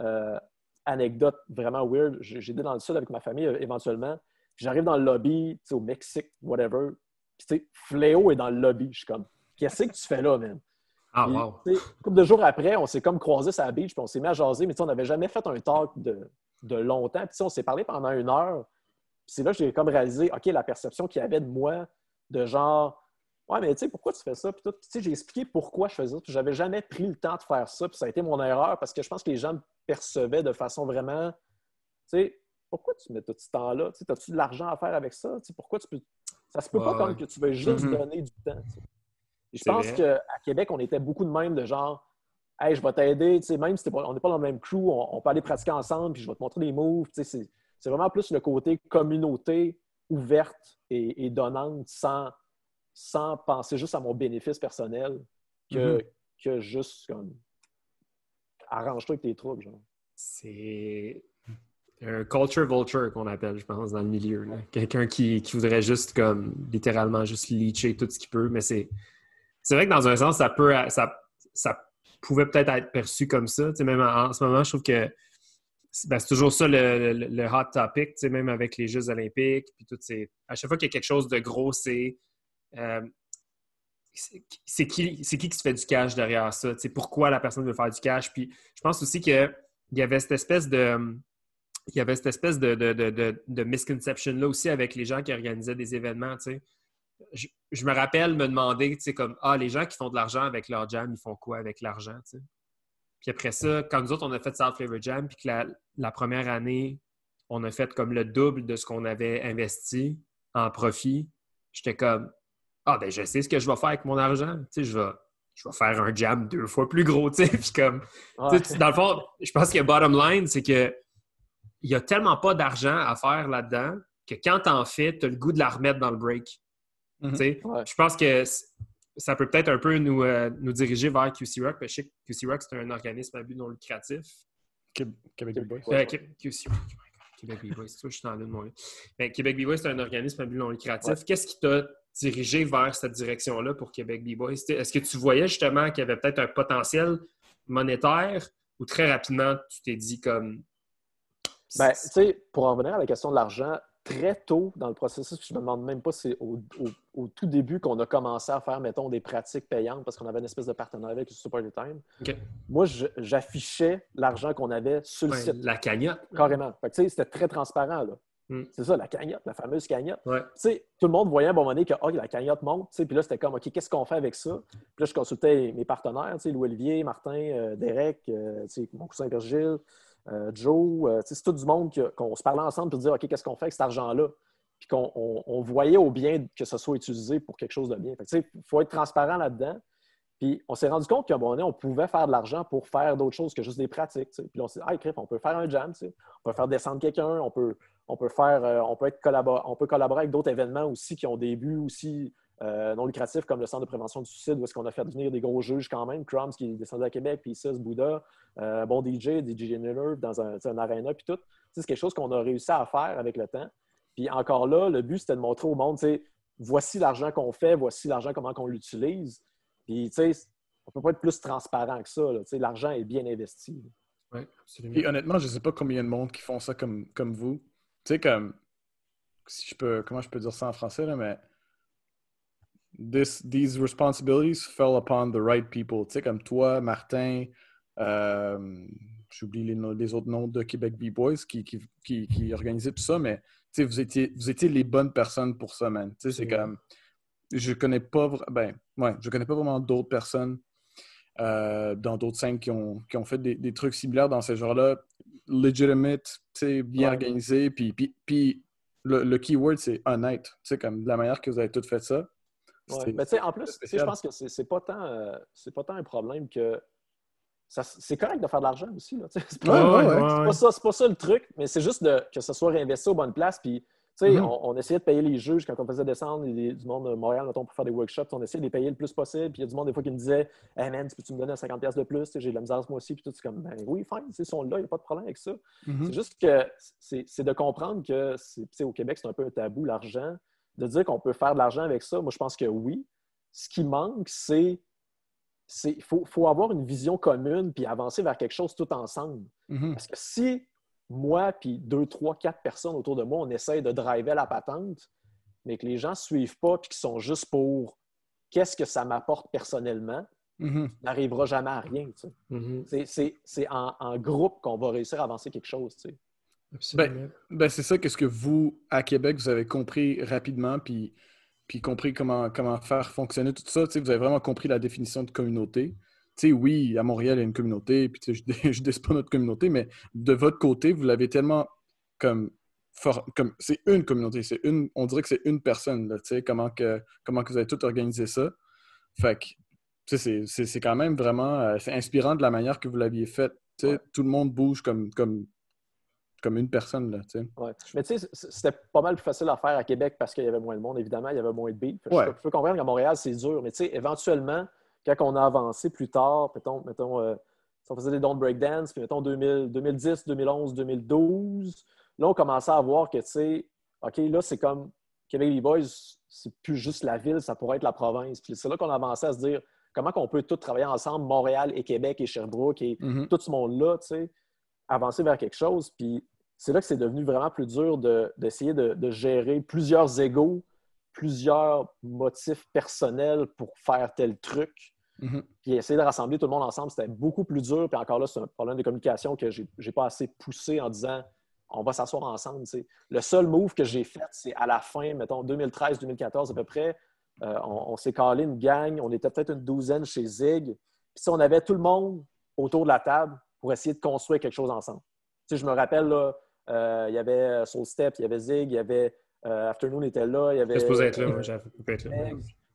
euh, anecdote vraiment weird, j'ai été dans le sud avec ma famille éventuellement. Puis J'arrive dans le lobby, au Mexique, whatever. Puis tu sais, Fléau est dans le lobby. Je suis comme, qu'est-ce que tu fais là, man? Ah, Puis, wow! Une couple de jours après, on s'est comme croisés sur la beach, puis on s'est mis à jaser, mais tu sais, on n'avait jamais fait un talk de, de longtemps. Puis tu sais, on s'est parlé pendant une heure. Puis c'est là que j'ai comme réalisé, OK, la perception qu'il y avait de moi, de genre, ouais, mais tu sais, pourquoi tu fais ça? Puis tout? Puis, tu sais, j'ai expliqué pourquoi je faisais ça. Puis j'avais jamais pris le temps de faire ça. Puis ça a été mon erreur parce que je pense que les gens me percevaient de façon vraiment, tu sais, pourquoi tu mets tout ce temps-là? As-tu de l'argent à faire avec ça? pourquoi tu peux. Ça se peut pas Ouais, comme que tu veux juste Mhm. donner du temps. tu sais. Je pense qu'à Québec, on était beaucoup de même de genre Hey, je vais t'aider, tu sais, même si pas- on n'est pas dans le même crew, on, on peut aller pratiquer ensemble, puis je vais te montrer des moves. tu sais, C'est vraiment plus le côté communauté ouverte et, et donnante sans, sans penser juste à mon bénéfice personnel que, Mhm. que juste comme arrange-toi avec tes troubles. Genre. C'est un culture vulture qu'on appelle, je pense, dans le milieu. Quelqu'un qui, voudrait juste, comme, littéralement, juste leacher tout ce qu'il peut. Mais c'est c'est vrai que dans un sens, ça peut ça, pouvait peut-être être perçu comme ça. Tu même en, ce moment, je trouve que c'est ben, toujours ça le, hot topic, tu sais, même avec les Jeux olympiques. Puis tout, c'est- à chaque fois qu'il y a quelque chose de gros, c'est euh, c'est c'est qui, c'est qui qui se fait du cash derrière ça? Tu sais, pourquoi la personne veut faire du cash? Puis je pense aussi qu'il y avait cette espèce de. Il y avait cette espèce de, de, de, de- de misconception-là aussi avec les gens qui organisaient des événements. tu sais. Je, je me rappelle me demander, tu sais, comme Ah, les gens qui font de l'argent avec leur jam, ils font quoi avec l'argent? tu sais? Puis après ça, quand nous autres, on a fait South Flavor Jam, puis que la, la première année, on a fait comme le double de ce qu'on avait investi en profit, j'étais comme Ah, ben je sais ce que je vais faire avec mon argent. Tu sais, je vais, je vais faire un jam deux fois plus gros, tu sais. Puis comme, Ouais. tu sais, dans le fond, je pense que bottom line, c'est que il n'y a tellement pas d'argent à faire là-dedans que quand t'en fais, tu as le goût de la remettre dans le break. Mhm. Tu sais, Ouais. Je pense que ça peut peut-être un peu nous, euh, nous diriger vers QC Rock. Je sais que QC Rock, c'est un organisme à but non lucratif. Québec. Euh, QC Rock, oh God, Québec B-Boy, c'est ça, je suis en ligne, mon. Ben, Québec B-Boy, c'est un organisme à but non lucratif. Ouais. Qu'est-ce qui t'a dirigé vers cette direction-là pour Québec B-Boy? Est-ce que tu voyais justement qu'il y avait peut-être un potentiel monétaire ou très rapidement, tu t'es dit comme. Ben, tu sais, pour en revenir à la question de l'argent, très tôt dans le processus, puis je me demande même pas si c'est au, au- au tout début qu'on a commencé à faire, mettons, des pratiques payantes parce qu'on avait une espèce de partenariat avec le Super Time. Moi, j'affichais l'argent qu'on avait sur le Ouais, site, la cagnotte. carrément. Fait tu sais, c'était très transparent, là. Mm. C'est ça, la cagnotte, la fameuse cagnotte. Ouais. Tu sais, tout le monde voyait à un moment donné que oh, la cagnotte monte. Puis là, c'était comme, OK, qu'est-ce qu'on fait avec ça? Puis là, je consultais mes partenaires, Louis-Olivier, Martin, euh, Derek, euh, mon cousin Virgile, euh, Joe. euh, c'est tout du monde qu'on se parlait ensemble pour dire, OK, qu'est-ce qu'on fait avec cet argent-là? Puis qu'on on- on voyait au bien que ce soit utilisé pour quelque chose de bien. Il faut être transparent là-dedans. Puis on s'est rendu compte qu'à un moment donné, on pouvait faire de l'argent pour faire d'autres choses que juste des pratiques. Puis on s'est dit, ah, crif, on peut faire un jam, on peut faire descendre quelqu'un, on peut, on peut faire, euh, on peut être collabor- on peut collaborer avec d'autres événements aussi qui ont des buts aussi euh, non lucratifs comme le Centre de prévention du suicide où est-ce qu'on a fait venir des gros juges quand même, Crumbs qui est descendu à Québec, puis Sis Bouddha, euh, bon DJ, DJ Miller dans un, un arena, puis tout. C'est quelque chose qu'on a réussi à faire avec le temps. Puis encore là, le but, c'était de montrer au monde, tu sais, voici l'argent qu'on fait, voici l'argent, comment on l'utilise. Puis, tu sais, on peut pas être plus transparent que ça. là. Tu sais, L'argent est bien investi. Oui, absolument. Puis honnêtement, je sais pas combien de monde qui font ça comme, comme vous. Tu sais, comme. Si je peux. Comment je peux dire ça en français, là, mais. This, these responsibilities fell upon the right people. Tu sais, comme toi, Martin, euh, j'oublie les, autres noms de Québec B-Boys qui, qui, qui, qui organisaient tout ça, mais tu sais, vous étiez, vous étiez les bonnes personnes pour ça, man. Tu sais, c'est comme. Je connais pas. Ben, ouais, je connais pas vraiment d'autres personnes euh, dans d'autres scènes qui ont, qui ont fait des, des trucs similaires dans ce genre-là. Legitimate, tu sais, bien Ouais. organisé. Puis, puis, puis le, le keyword, c'est honnête. Tu sais, comme de la manière que vous avez tout fait ça. Ouais. Mais tu sais, en plus, je pense que c'est pas tant, euh, c'est pas tant un problème que c'est correct de faire de l'argent aussi. C'est pas, Ouais, ouais, pas ça, c'est pas ça le truc, mais c'est juste de, que ça soit réinvesti aux bonnes places. Puis, tu sais, Mhm. on, on essayait de payer les juges quand on faisait descendre les- du monde de Montréal, mettons, pour faire des workshops. On essayait de les payer le plus possible. Puis il y a du monde, des fois, qui me disait Hey man, tu peux-tu me donner un 50$ de plus? J'ai de la misère ce mois-ci. Puis tout, c'est comme Ben oui, fine, ils sont là, il n'y a pas de problème avec ça. Mhm. C'est juste que c'est de comprendre que au Québec, c'est un peu un tabou, l'argent. De dire qu'on peut faire de l'argent avec ça, moi, je pense que oui. Ce qui manque, c'est. Il faut, faut avoir une vision commune puis avancer vers quelque chose tout ensemble. Mhm. Parce que si moi, puis deux, trois, quatre personnes autour de moi, on essaye de driver la patente, mais que les gens ne suivent pas puis qu'ils sont juste pour qu'est-ce que ça m'apporte personnellement, Mhm. n'arrivera jamais à rien. tu sais. Mhm. C'est- C'est c'est en, en groupe qu'on va réussir à avancer quelque chose. tu sais. Absolument. Ben, c'est ça qu'est-ce que vous, à Québec, vous avez compris rapidement, puis, puis compris comment, comment faire fonctionner tout ça. Vous avez vraiment compris la définition de communauté. Oui, à Montréal, il y a une communauté, puis je, je dis pas notre communauté, mais de votre côté, vous l'avez tellement comme comme c'est une communauté, c'est une, on dirait que c'est une personne, tu sais, comment que, comment que vous avez tout organisé ça. Fait que, c'est quand même vraiment, euh, c'est inspirant de la manière que vous l'aviez fait. Tout le monde bouge comme, comme, comme une personne, là, tu sais. Ouais. Mais tu sais, c'était pas mal plus facile à faire à Québec parce qu'il y avait moins de monde, évidemment, il y avait moins de billes. Je, peux comprendre qu'à Montréal, c'est dur, mais tu sais, éventuellement, quand on a avancé plus tard, mettons, mettons euh, si on faisait des dons de breakdance, puis mettons 2010, 2011, 2012, là, on commençait à voir que, tu sais, OK, là, c'est comme Québec les Boys, c'est plus juste la ville, ça pourrait être la province. Puis c'est là qu'on avançait à se dire comment on peut tous travailler ensemble, Montréal et Québec et Sherbrooke et mm-hmm. tout ce monde-là, tu sais, avancer vers quelque chose. Puis c'est là que c'est devenu vraiment plus dur d'essayer de, gérer plusieurs égaux, plusieurs motifs personnels pour faire tel truc. Mm-hmm. Puis essayer de rassembler tout le monde ensemble, c'était beaucoup plus dur. Puis encore là, c'est un problème de communication que j'ai n'ai pas assez poussé en disant on va s'asseoir ensemble. Le seul move que j'ai fait, c'est à la fin, mettons 2013-2014 à peu près. Euh, on, s'est calé une gang, on était peut-être une douzaine chez Zig. Puis si on avait tout le monde autour de la table pour essayer de construire quelque chose ensemble. je me rappelle, là, euh, il y avait euh, Soul Step, il y avait Zig, il y avait Afternoon était là, il y avait. supposé être là, moi, j'avais pu être là.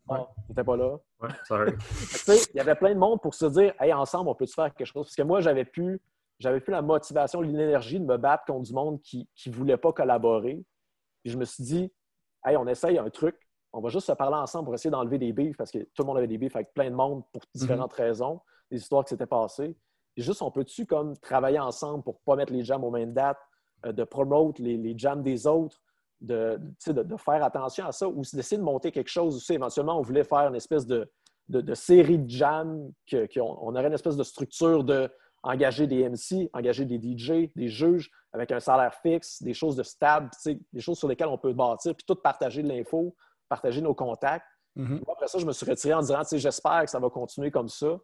Ah, n'était pas là. Ouais, sorry. il y avait plein de monde pour se dire, hey, ensemble, on peut faire quelque chose. Parce que moi, j'avais pu j'avais plus la motivation, l'énergie de me battre contre du monde qui ne voulait pas collaborer. Puis je me suis dit, hey, on essaye un truc, on va juste se parler ensemble pour essayer d'enlever des bifs parce que tout le monde avait des bifs avec plein de monde pour différentes mhm. raisons, des histoires qui s'étaient passées. Juste, on peut-tu comme travailler ensemble pour ne pas mettre les jams aux mêmes dates, euh, de promouvoir les, les, jams des autres, de, de, faire attention à ça, ou d'essayer de monter quelque chose aussi? Éventuellement, on voulait faire une espèce de, de, série de jams, qu'on on aurait une espèce de structure de engager des MC, engager des DJ, des juges avec un salaire fixe, des choses de stable, des choses sur lesquelles on peut bâtir, puis tout partager de l'info, partager nos contacts. Mm-hmm. Après ça, je me suis retiré en disant j'espère que ça va continuer comme ça.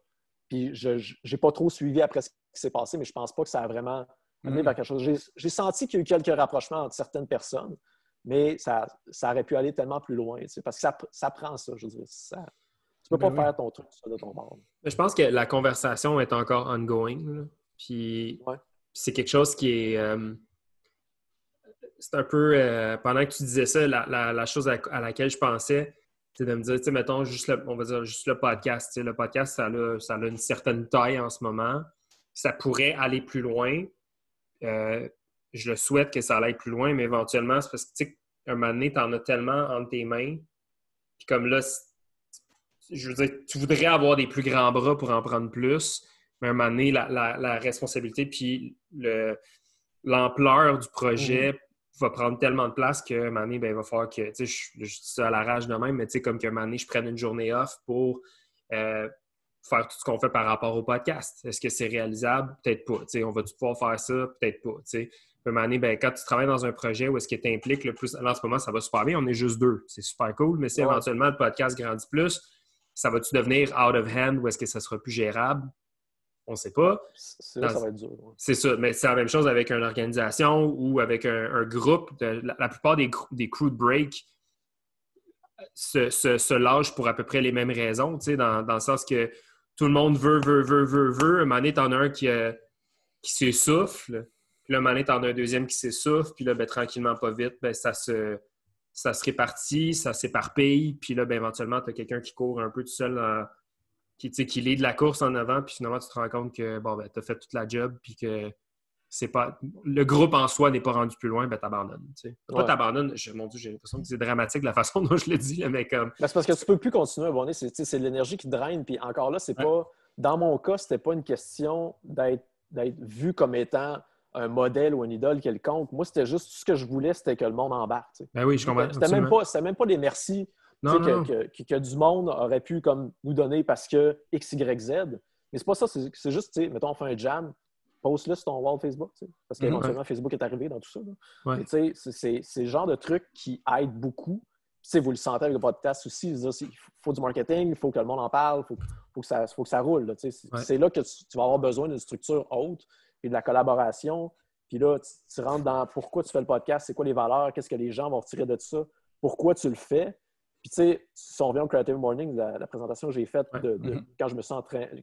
Puis je n'ai pas trop suivi après ce qui s'est passé, mais je ne pense pas que ça a vraiment amené mm-hmm. vers quelque chose. J'ai senti qu'il y a eu quelques rapprochements entre certaines personnes, mais ça, ça aurait pu aller tellement plus loin, parce que ça, ça prend ça, je veux dire. Ça, tu peux pas ben faire ton truc de ton bord. Je pense que la conversation est encore ongoing. Puis c'est quelque chose qui est. Euh, c'est un peu. Euh, pendant que tu disais ça, la, chose à, laquelle je pensais, de me dire, tu sais, mettons, juste le, on va dire juste le podcast. Le podcast, ça a, ça a une certaine taille en ce moment. Ça pourrait aller plus loin. Euh, je le souhaite que ça aille plus loin, mais éventuellement, c'est parce que, tu sais, un moment donné, tu en as tellement entre tes mains. Puis comme là, je veux dire, tu voudrais avoir des plus grands bras pour en prendre plus, mais à un moment donné, la, responsabilité puis l'ampleur du projet mhm. Va prendre tellement de place moment donné, ben, il va falloir que, tu sais, je, dis ça à la rage de même, mais tu sais, comme moment donné, je prenne une journée off pour euh, faire tout ce qu'on fait par rapport au podcast. Est-ce que c'est réalisable? Peut-être pas. Tu sais, on va-tu pouvoir faire ça? Peut-être pas. Tu sais. À un moment donné, ben, quand tu travailles dans un projet où est-ce que tu impliques le plus, là, en ce moment, ça va super bien, on est juste deux. C'est super cool, mais si éventuellement le podcast grandit plus, ça va-tu devenir out of hand ou est-ce que ça sera plus gérable? On ne sait pas. C'est ça va être dur. C'est ça, mais c'est la même chose avec une organisation ou avec un, groupe. la, plupart des, des crew de break se, se, lâchent pour à peu près les mêmes raisons, dans, dans le sens que tout le monde veut, veut, veut, veut, veut. Un moment donné, t'en as un qui, euh, qui s'essouffle. Puis là, un moment donné, t'en as un deuxième qui s'essouffle. Puis là, ben, tranquillement, pas vite, ben, ça se ça se répartit, ça s'éparpille, puis là, ben, éventuellement, tu as quelqu'un qui court un peu tout seul, qui, qui de la course en avant, puis finalement, tu te rends compte que bon, ben, tu as fait toute la job, puis que c'est pas le groupe en soi n'est pas rendu plus loin, ben t'abandonnes. Pourquoi t'abandonnes? Mon Dieu, j'ai l'impression que c'est dramatique la façon dont je le dis, mais comme. Ben, c'est parce que tu peux plus continuer à abandonner, c'est de l'énergie qui draine, puis encore là, c'est pas. Dans mon cas, c'était pas une question d'être vu comme étant un modèle ou une idole quelconque. Moi, c'était juste ce que je voulais, c'était que le monde embarque. Ben oui, je comprends. C'était même, pas, même pas des merci que, du monde aurait pu comme, nous donner parce que X, Y, Z. Mais c'est pas ça, c'est juste, mettons, on fait un jam, poste-le sur ton wall Facebook, parce qu'éventuellement, Facebook est arrivé dans tout ça. C'est le genre de truc qui aide beaucoup. vous le sentez avec le podcast aussi, il faut du marketing, il faut que le monde en parle, il faut, que, ça, faut que ça roule. C'est là que tu, vas avoir besoin d'une structure haute puis de la collaboration. Puis là, tu, rentres dans pourquoi tu fais le podcast, c'est quoi les valeurs, qu'est-ce que les gens vont retirer de ça, pourquoi tu le fais. Puis tu sais, si on revient au Creative Morning, la, présentation que j'ai faite de, mm-hmm. quand, je me suis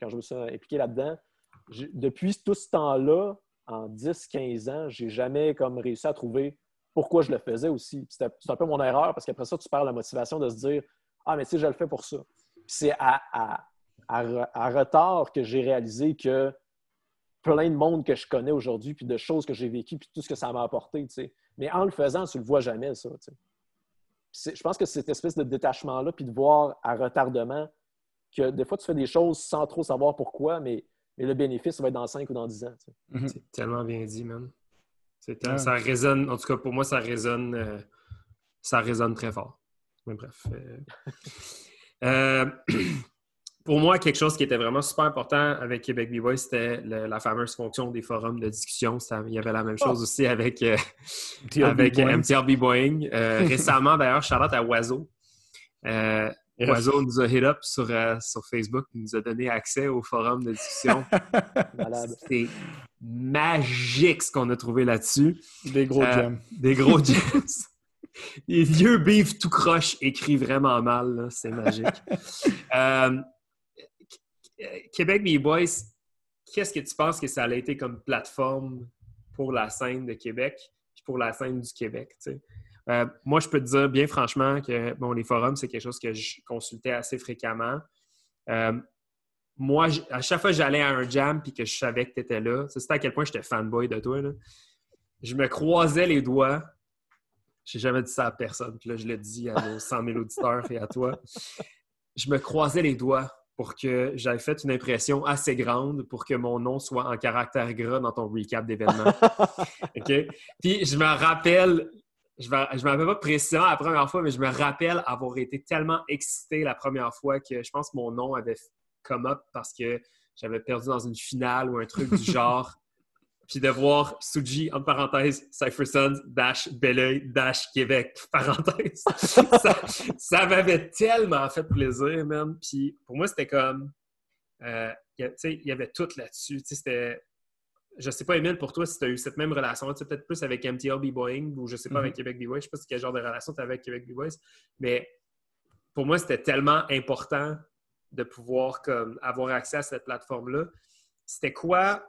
quand je me suis impliqué là-dedans, depuis tout ce temps-là, en 10-15 ans, j'ai jamais comme réussi à trouver pourquoi je le faisais aussi. C'est un peu mon erreur parce qu'après ça, tu perds la motivation de se dire Ah, mais tu sais, je le fais pour ça. C'est à, à, retard que j'ai réalisé que plein de monde que je connais aujourd'hui, puis de choses que j'ai vécues, puis tout ce que ça m'a apporté. Mais en le faisant, tu ne le vois jamais, ça. Je pense que c'est cette espèce de détachement-là, puis de voir à retardement que des fois, tu fais des choses sans trop savoir pourquoi, mais, mais le bénéfice va être dans 5 ou dans 10 ans. Mm-hmm. C'est tellement bien dit, man. Ça résonne, en tout cas pour moi, ça résonne, euh, ça résonne très fort. Mais bref. Euh, euh, pour moi, quelque chose qui était vraiment super important avec Québec B-Boy, c'était la fameuse fonction des forums de discussion. il y avait la même chose oh. aussi avec, avec MTRB Boeing. récemment, d'ailleurs, Charlotte à Oiseau. Oiseau nous a hit up sur, sur Facebook, il nous a donné accès au forum de discussion. C'est magique ce qu'on a trouvé là-dessus. Des gros euh, Des gros gems. Les vieux beef tout croche écrit vraiment mal. C'est magique. Euh, Québec B-Boys, qu'est-ce que tu penses que ça a été comme plateforme pour la scène de Québec et pour la scène du Québec? Euh, moi, je peux te dire bien franchement que bon, les forums, c'est quelque chose que je consultais assez fréquemment moi, à chaque fois que j'allais à un jam puis que je savais que tu étais là, c'est à quel point j'étais fanboy de toi. Je me croisais les doigts. J'ai jamais dit ça à personne. Puis là, je l'ai dit à nos 100 000 auditeurs et à toi. Je me croisais les doigts pour que j'aille fait une impression assez grande pour que mon nom soit en caractère gras dans ton recap d'événements. OK? Puis je me rappelle, je ne me rappelle pas précisément la première fois, mais je me rappelle avoir été tellement excité la première fois que je pense que mon nom avait come up parce que j'avais perdu dans une finale ou un truc du genre. Puis de voir Suji, en parenthèse, Cypher Sons, dash Belleuil, dash Québec, parenthèse. ça, m'avait tellement fait plaisir, même. Puis pour moi, c'était comme. Euh, il y avait tout là-dessus. C'était. Je sais pas, Emile, pour toi, si tu as eu cette même relation, peut-être plus avec MTL B-Boeing ou je sais pas avec mm-hmm. Québec B-Boys. Je sais pas quel genre de relation tu as avec Québec B-Boys. Mais pour moi, c'était tellement important de pouvoir comme, avoir accès à cette plateforme-là. C'était quoi?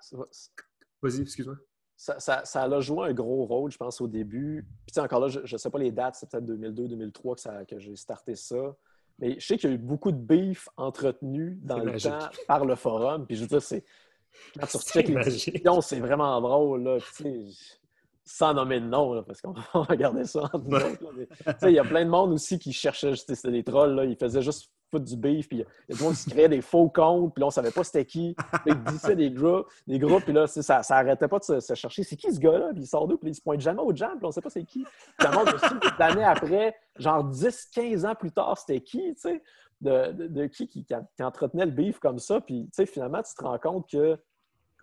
Vas-y, excuse-moi. Ça, ça, ça, a joué un gros rôle, je pense, au début. Puis encore là, je ne sais pas les dates, c'est peut-être 2002-2003 que, que j'ai starté ça. Mais je sais qu'il y a eu beaucoup de beef entretenu dans le temps par le forum. Puis je veux dire, c'est. Quand tu recheckes les discussions, c'est vraiment drôle. Là. sans nommer de nom, parce qu'on va regarder ça en Il y a plein de monde aussi qui cherchait, c'était des trolls, là, ils faisaient juste foutre du beef, puis il y a gens qui créaient des faux comptes, puis là, on savait pas c'était qui. Ils disaient des groupes, des groupes, puis là, ça, ça arrêtait pas de se, chercher. C'est qui ce gars-là? Puis il sort d'où? Puis il se pointe jamais au jam, puis on sait pas c'est qui. Puis ça aussi l'année après, genre 10-15 ans plus tard, c'était qui, tu sais? De, qui, qui, entretenait le beef comme ça. Puis, tu sais, finalement, tu te rends compte que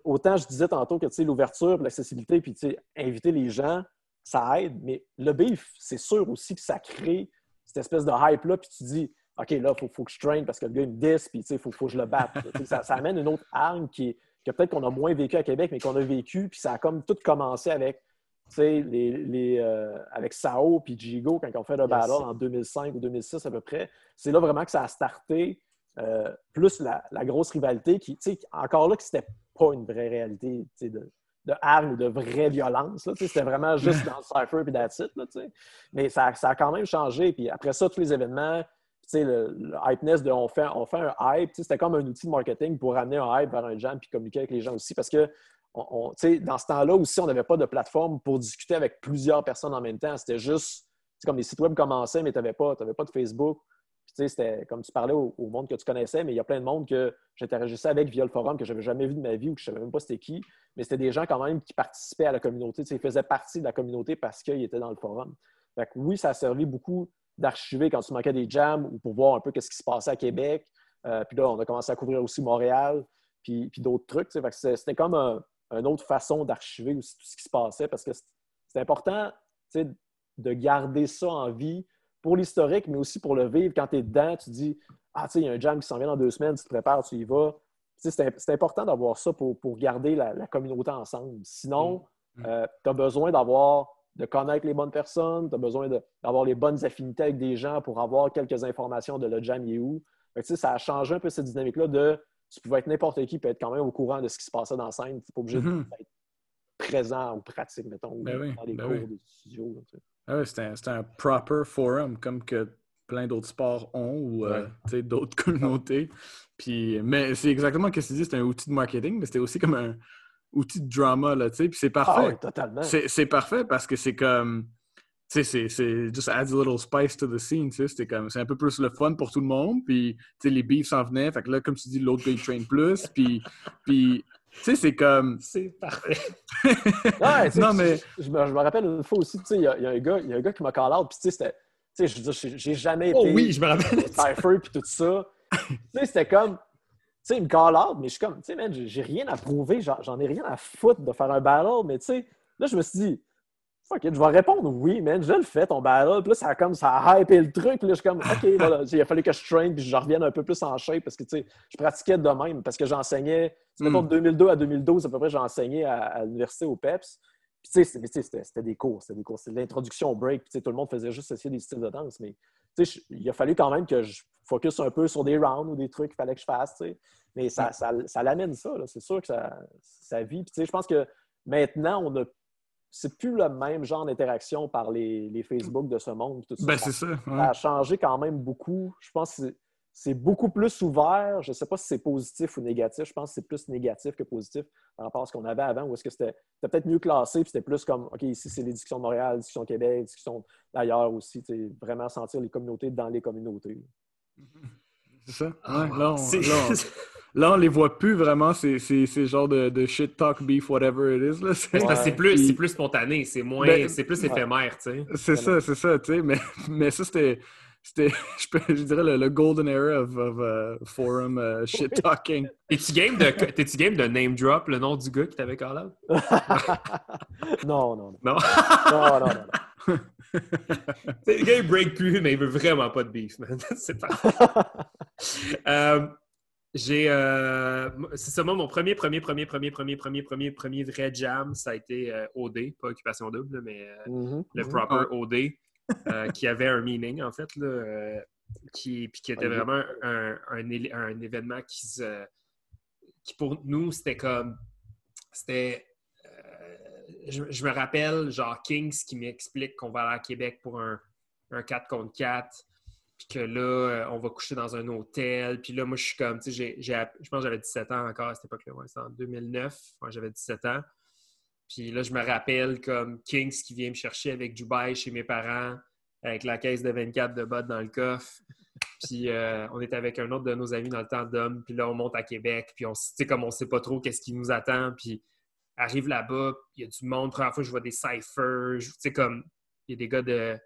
autant je disais tantôt que, l'ouverture, l'accessibilité, puis, inviter les gens, ça aide. Mais le beef, c'est sûr aussi que ça crée cette espèce de hype-là, puis tu dis OK, là, il faut, que je traîne parce que le gars, il me dis, puis il faut, faut, que je le batte. ça, amène une autre arme qui que peut-être qu'on a moins vécu à Québec, mais qu'on a vécu, puis ça a comme tout commencé avec, les, les euh, avec Sao puis Jigo quand on fait le battle en 2005 ou 2006 à peu près. C'est là vraiment que ça a starté, euh, plus la, grosse rivalité qui, encore là, que c'était pas une vraie réalité de, de armes ou de vraie violence. C'était vraiment juste dans le cypher puis that's it. mais ça, ça, a quand même changé. Puis après ça, tous les événements, le, le hypeness de on fait, on fait un hype, c'était comme un outil de marketing pour amener un hype vers un jam puis communiquer avec les gens aussi. Parce que dans ce temps-là aussi, on n'avait pas de plateforme pour discuter avec plusieurs personnes en même temps. C'était juste comme les sites web commençaient, mais tu n'avais pas, pas de Facebook. C'était comme tu parlais au, monde que tu connaissais, mais il y a plein de monde que j'interagissais avec via le forum que je n'avais jamais vu de ma vie ou que je ne savais même pas c'était qui. Mais c'était des gens quand même qui participaient à la communauté. Ils faisaient partie de la communauté parce qu'ils étaient dans le forum. oui, ça a servi beaucoup d'archiver quand tu manquais des jams ou pour voir un peu ce qui se passait à Québec. Euh, puis là, on a commencé à couvrir aussi Montréal, puis, d'autres trucs. C'était comme une autre façon d'archiver aussi tout ce qui se passait parce que c'est important de garder ça en vie pour l'historique, mais aussi pour le vivre. Quand tu es dedans, tu dis Ah, tu sais, il y a un jam qui s'en vient dans deux semaines, tu te prépares, tu y vas. C'est important d'avoir ça pour, garder la, communauté ensemble. Sinon, mm. Euh, tu as besoin d'avoir de connaître les bonnes personnes, tu as besoin d'avoir les bonnes affinités avec des gens pour avoir quelques informations de le jam et où. ça a changé un peu cette dynamique-là de tu pouvais être n'importe qui, peut être quand même au courant de ce qui se passait dans la scène. Tu pas obligé mm-hmm. présent ou pratique, mettons, Ben oui, dans les ben cours oui. de studio. là, tu sais. Ah ouais, c'était un, proper forum, comme que plein d'autres sports ont ou euh, Ouais. d'autres communautés. Puis, mais c'est exactement ce que tu dis, c'est un outil de marketing, mais c'était aussi comme un outil de drama, là, tu sais. Puis c'est Ah parfait. oui, totalement. C'est c'est parfait parce que c'est comme. Tu sais, c'est- c'est just adds a little spice to the scene, tu sais. C'était comme. C'est un peu plus le fun pour tout le monde. Puis, tu sais, les beefs s'en venaient. Fait que là, comme tu dis, l'autre gars, il train plus. Puis, puis tu sais, c'est comme. C'est parfait. Ouais, tu sais, non, mais. Je, je me, je me rappelle une fois aussi, tu sais, il y, a- il y a un gars- il y a un gars qui m'a call out, puis tu sais, c'était. Tu sais, je veux dire, j'ai- jamais Oh été. oui, je me rappelle. Cypher puis tout ça. tu sais, c'était comme. Tu sais, il me call out, mais je suis comme, tu sais, man, j'ai rien à prouver, j'en ai rien à foutre de faire un battle, mais tu sais, là, je me suis dit, fuck it, je vais répondre oui, man, je le fais, ton battle. Puis là, ça a comme, ça a hypé le truc, puis là, je suis comme, OK, voilà, il a fallu que je train, puis je revienne un peu plus en shape, parce que, tu sais, je pratiquais de même, parce que j'enseignais, Mm. de 2002 à 2012, à peu près, j'ai enseigné à, à l'université au PEPS. Puis, tu sais, c'était- mais tu sais, c'était c'était des cours, c'était des cours, c'était de l'introduction au break, puis, tu sais, tout le monde faisait juste essayer des styles de danse, mais je- il a fallu quand même que je focus un peu sur des rounds ou des trucs qu'il fallait que je fasse. Mais ça, ça, ça l'amène ça, c'est sûr que ça, ça vit. Puis, tu sais, je pense que maintenant, on a c'est plus le même genre d'interaction par les, les Facebook de ce monde. Tout ça. Ben, ça, c'est ça. ouais. ça a changé quand même beaucoup. Je pense que c'est- c'est beaucoup plus ouvert. Je ne sais pas si c'est positif ou négatif. Je pense que c'est plus négatif que positif par rapport à ce qu'on avait avant, ou est-ce que c'était c'était peut-être mieux classé, puis c'était plus comme, OK, ici, c'est les discussions de Montréal, les discussions de Québec, les discussions d'ailleurs aussi. Vraiment sentir les communautés dans les communautés. C'est ça? Ah, Ouais, là, on, c'est- là, on- là, on les voit plus vraiment, ces, ces, ces genres de, de shit talk beef, whatever it is. Là. C'est, Mais c'est parce que c'est plus, Puis- c'est plus spontané, c'est moins, Ben, c'est plus ouais. éphémère, tu sais. c'est ça, c'est ça, tu sais. Mais, mais ça, c'était, c'était je, peux- je dirais, le, le golden era of, of uh, forum uh, shit talking. T'es-tu game, de, t'es-tu game de name drop le nom du gars qui t'avait call out? non, non, non. Non? Non, non, non, non. le gars, il break plus, mais il veut vraiment pas de beef, man. c'est parfait. Euh, j'ai. euh, c'est ça, moi, mon premier, premier, premier, premier, premier, premier, premier, premier vrai jam, ça a été euh, OD, pas Occupation Double, mais euh, Mhm, le mhm. proper OD, euh, qui avait un meaning, en fait, là, euh, qui, puis qui était Ouais. vraiment un, un, événement qui, se, qui, pour nous, c'était comme. C'était. euh, je, je me rappelle, genre, Kings qui m'explique qu'on va aller à Québec pour un, un 4 contre 4, puis que là, on va coucher dans un hôtel. Puis là, moi, je suis comme, tu sais, je pense que j'avais 17 ans encore à cette époque-là. Ouais, c'était en 2009. Moi, j'avais 17 ans. Puis là, je me rappelle comme Kings qui vient me chercher avec Dubaï chez mes parents, avec la caisse de 24 de bottes dans le coffre. Puis euh, on était avec un autre de nos amis dans le temps d'homme. Puis là, on monte à Québec. Puis on, s- tu sais, comme on sait pas trop qu'est-ce qui nous attend. Puis arrive là-bas, il y a du monde. Première fois, je vois des cyphers. Je- Tu sais, comme il y a des gars de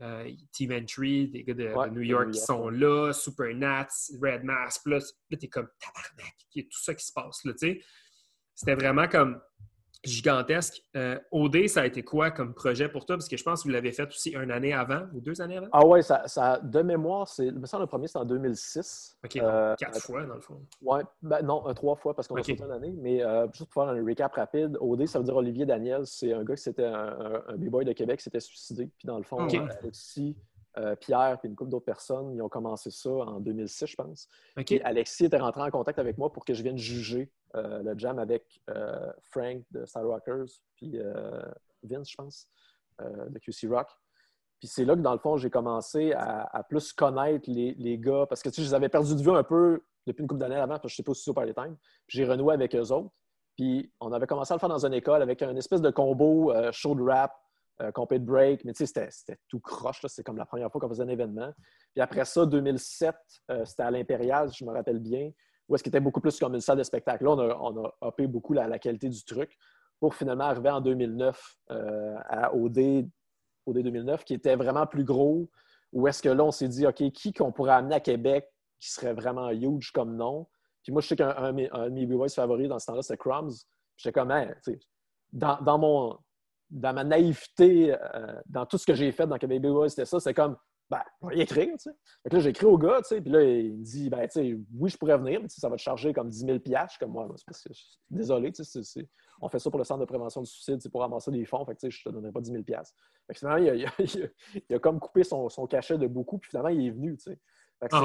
euh, Team Entry, des gars de, New York qui sont là, Super Nats, Red. Puis là, là t'es comme tabarnak. Il y a tout ça qui se passe. Là, tu sais. C'était vraiment comme gigantesque. Euh, OD, ça a été quoi comme projet pour toi? Parce que je pense que vous l'avez fait aussi une année avant ou deux années avant? Ah ouais, ça, ça, de mémoire, c'est, me semble le premier, c'est en 2006. OK, Euh, quatre fois dans le fond. Ouais, ben non, euh, trois fois parce qu'on a sauté une année. Mais juste pour faire un recap rapide, OD, ça veut dire Olivier Daniel. C'est un gars qui c'était un, un- un b-boy de Québec qui s'était suicidé. Puis dans le fond, Ok. euh, Alexis, euh, Pierre, puis une couple d'autres personnes, ils ont commencé ça en 2006, je pense. Puis Alexis était rentré en contact avec moi pour que je vienne juger euh, le jam avec euh, Frank de Star Rockers, puis Vince, je pense, de QC Rock. Puis c'est là que, dans le fond, j'ai commencé à, à plus connaître les, les gars, parce que tu sais, je les avais perdus de vue un peu depuis une couple d'années avant, parce que je n'étais pas aussi sur Party Time. J'ai renoué avec eux autres. Puis on avait commencé à le faire dans une école avec un espèce de combo show de rap, euh, break, mais tu sais, c'était- tout croche. C'est comme la première fois qu'on faisait un événement. Puis après ça, 2007, euh, c'était à l'Impérial, je me rappelle bien, où est-ce qu'il était beaucoup plus comme une salle de spectacle. Là, on a, on a uppé beaucoup la, qualité du truc pour finalement arriver en 2009 euh, à OD, OD 2009, qui était vraiment plus gros, où est-ce que là, on s'est dit, OK, qui qu'on pourrait amener à Québec qui serait vraiment huge comme nom? Puis moi, je sais qu'un un, de mes- B-Boys favoris dans ce temps-là, c'était Crumbs. J'étais comme, Hein, tu sais, dans, dans mon, dans ma naïveté, euh, dans tout ce que j'ai fait dans Québec B-Boys, c'était ça, c'est comme, ben, je vais y écrire, tu sais. Fait que là, j'ai écrit au gars, tu sais, puis là, il me dit, ben, tu sais, oui, je pourrais venir, mais ça va te charger comme 10 000 Je suis comme, moi, parce que je suis désolé, tu sais, c'est- on fait ça pour le Centre de prévention du suicide, c'est pour ramasser des fonds, fait que, tu sais, je te donnerai pas 10 000 Fait que finalement, il a, il a- il a- il a comme coupé son, son cachet de beaucoup, puis finalement, il est venu, tu sais. Ah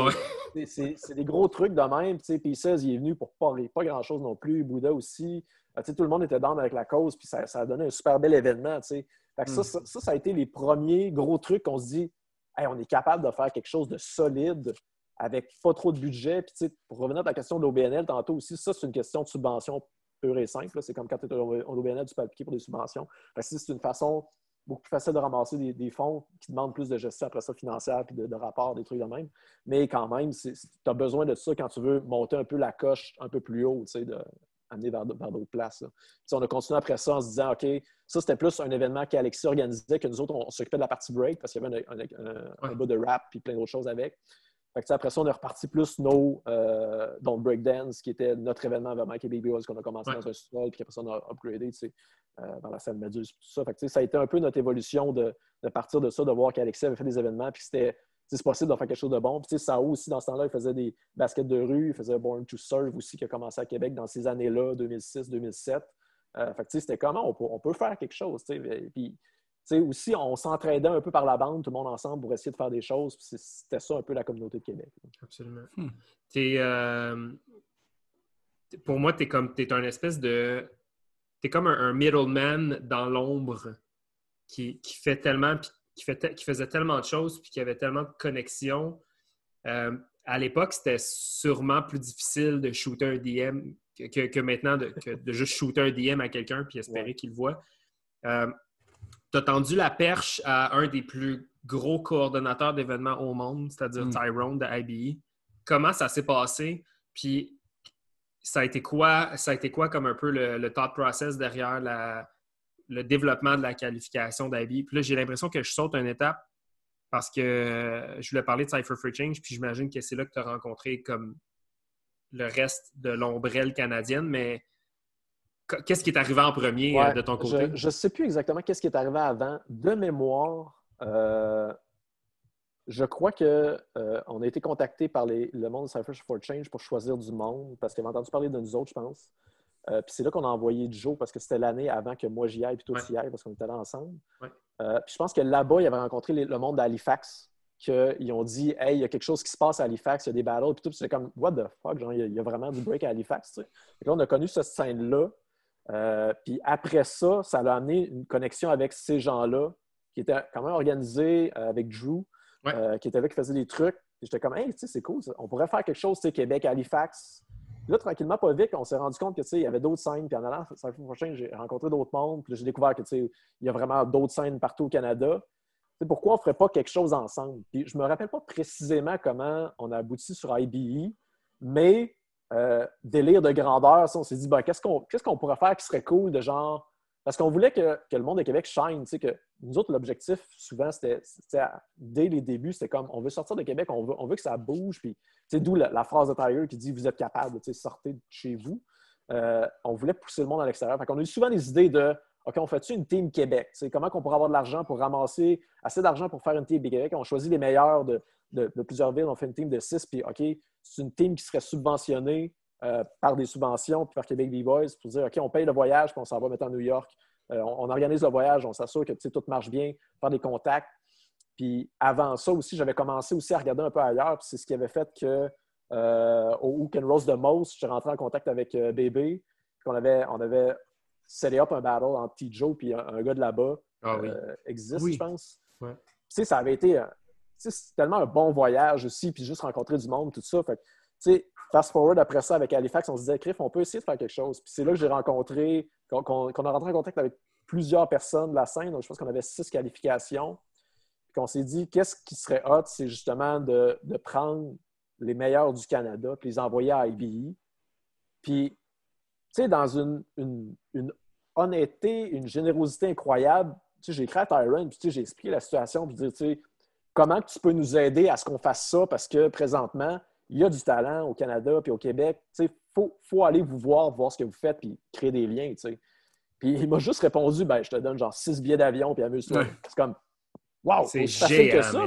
c'est des gros trucs de même. P16, il est venu pour pas, pas grand-chose non plus. Bouddha aussi. Euh, tout le monde était dans avec la cause, puis ça, a donné un super bel événement. Fait que ça, hmm. ça, ça, a été les premiers gros trucs qu'on se dit on est capable de faire quelque chose de solide avec pas trop de budget. Puis, pour revenir à la question de l'OBNL, tantôt aussi, ça, c'est une question de subvention pure et simple. C'est comme quand tu es au OBNL, tu peux appliquer pour des subventions. c'est une façon beaucoup plus facile de ramasser des, fonds qui demandent plus de gestion après ça financière puis de, de rapports, des trucs de même. Mais quand même, tu as besoin de ça quand tu veux monter un peu la coche un peu plus haut, de amener vers, d'autres places. On a continué après ça en se disant, OK, ça c'était plus un événement qu'Alexis organisait, que nous autres, on, s'occupait de la partie break parce qu'il y avait un, un, bout de rap puis plein d'autres choses avec. après ça, on est reparti plus nos, euh, donc Breakdance, qui était notre événement vraiment avec les Baby qu'on a commencé dans un sol, puis après ça, on a upgradé euh, dans la scène Méduse, tout ça. ça a été un peu notre évolution de, partir de ça, de voir qu'Alexis avait fait des événements, puis c'était c'est possible de faire quelque chose de bon. Puis, Sao aussi, dans ce temps-là, il faisait des baskets de rue, il faisait Born to Serve aussi, qui a commencé à Québec dans ces années-là, 2006-2007. Euh, fait c'était comment on peut, on peut, faire quelque chose. Puis, aussi, on s'entraidait un peu par la bande, tout le monde ensemble, pour essayer de faire des choses. C'était ça un peu la communauté de Québec. Absolument. Hmm. Euh, pour moi, tu es comme es un espèce de. Tu es comme un, middleman dans l'ombre qui, fait tellement, qui, fait qui faisait tellement de choses, puis qui avait tellement de connexions. Euh, à l'époque, c'était sûrement plus difficile de shooter un DM que, maintenant, de, juste shooter un DM à quelqu'un puis espérer qu'il le voit. Euh, tu as tendu la perche à un des plus gros coordonnateurs d'événements au monde, c'est-à-dire mm. Tyrone de IBE. Comment ça s'est passé? Puis ça a été quoi, ça a été quoi comme un peu le, thought process derrière le développement de la qualification d'IBE? Puis là, j'ai l'impression que je saute une étape parce que je voulais parler de Cypher for Change, puis j'imagine que c'est là que tu as rencontré comme le reste de l'ombrelle canadienne, mais qu'est-ce qui est arrivé en premier euh, de ton côté? Je ne sais plus exactement qu'est-ce qui est arrivé avant. De mémoire, euh, je crois qu'on euh, a été contacté par le monde de Cypher for Change pour choisir du monde, parce qu'ils avaient entendu parler de nous autres, je pense. Puis c'est là qu'on a envoyé Joe, parce que c'était l'année avant que moi j'y aille, puis toi tu y ailles, parce qu'on était là ensemble. puis je pense que là-bas, il avait rencontré le monde d'Halifax qu'ils ont dit Hey, il y a quelque chose qui se passe à Halifax, il y a des battles, puis tout. c'est comme What the fuck, genre, il y, a, vraiment du break à Halifax. là, on a connu cette scène-là. Euh, puis après ça, ça a amené une connexion avec ces gens-là, qui étaient quand même organisés euh, avec Drew, euh, qui était là, qui faisait des trucs. Puis j'étais comme Hey, tu sais, c'est cool, on pourrait faire quelque chose, tu sais, Québec, Halifax. Là, tranquillement, pas vite, on s'est rendu compte que, tu sais, il y avait d'autres scènes. Puis en allant, la prochaine, j'ai rencontré d'autres mondes. Puis j'ai découvert que, tu sais, il y a vraiment d'autres scènes partout au Canada pourquoi on ne ferait pas quelque chose ensemble? Puis je ne me rappelle pas précisément comment on a abouti sur IBE, mais euh, délire de grandeur, on s'est dit, ben, qu'est-ce qu'on pourrait faire qui serait cool de genre. Parce qu'on voulait que, le monde de Québec shine. Que nous autres, l'objectif, souvent, c'était dès les débuts, c'était comme on veut sortir de Québec, on veut, on veut que ça bouge. Puis, d'où la, phrase de Tyler qui dit Vous êtes capable, sortez de chez vous. Euh, on voulait pousser le monde à l'extérieur. On a eu souvent des idées de OK, on fait-tu une team Québec? Comment on pourrait avoir de l'argent pour ramasser assez d'argent pour faire une team Québec? On choisit les meilleurs de, plusieurs villes, on fait une team de six, puis OK, c'est une team qui serait subventionnée euh, par des subventions, puis par Québec B-Boys, pour dire OK, on paye le voyage, puis on s'en va mettre à New York. Euh, on, organise le voyage, on s'assure que tout marche bien, faire des contacts. Puis avant ça aussi, j'avais commencé aussi à regarder un peu ailleurs, puis c'est ce qui avait fait que euh, au Who Can Rose the Most, je suis rentré en contact avec Bébé, qu'on avait, on avait set up un battle entre T. Joe et un, gars de là-bas ah euh, existe, je pense. Tu sais, ça avait été tellement un bon voyage aussi, puis juste rencontrer du monde, tout ça. Fait sais, fast forward après ça avec Halifax, on se disait, on peut essayer de faire quelque chose. Puis c'est là que j'ai rencontré, qu'on a rentré en contact avec plusieurs personnes de la scène. Donc, je pense qu'on avait six qualifications. Puis qu'on s'est dit, qu'est-ce qui serait hot, c'est justement de, prendre les meilleurs du Canada, puis les envoyer à IBE. Puis tu sais, dans une, honnêteté, une générosité incroyable, tu sais, j'ai écrit à Tyron, puis tu sais, j'ai expliqué la situation, puis dire, tu sais, comment tu peux nous aider à ce qu'on fasse ça, parce que présentement, il y a du talent au Canada puis au Québec. Il faut, aller vous voir, voir ce que vous faites, puis créer des liens. Puis il m'a juste répondu, ben, je te donne genre six billets d'avion, puis amuse-toi. C'est comme, wow, c'est facile que ça,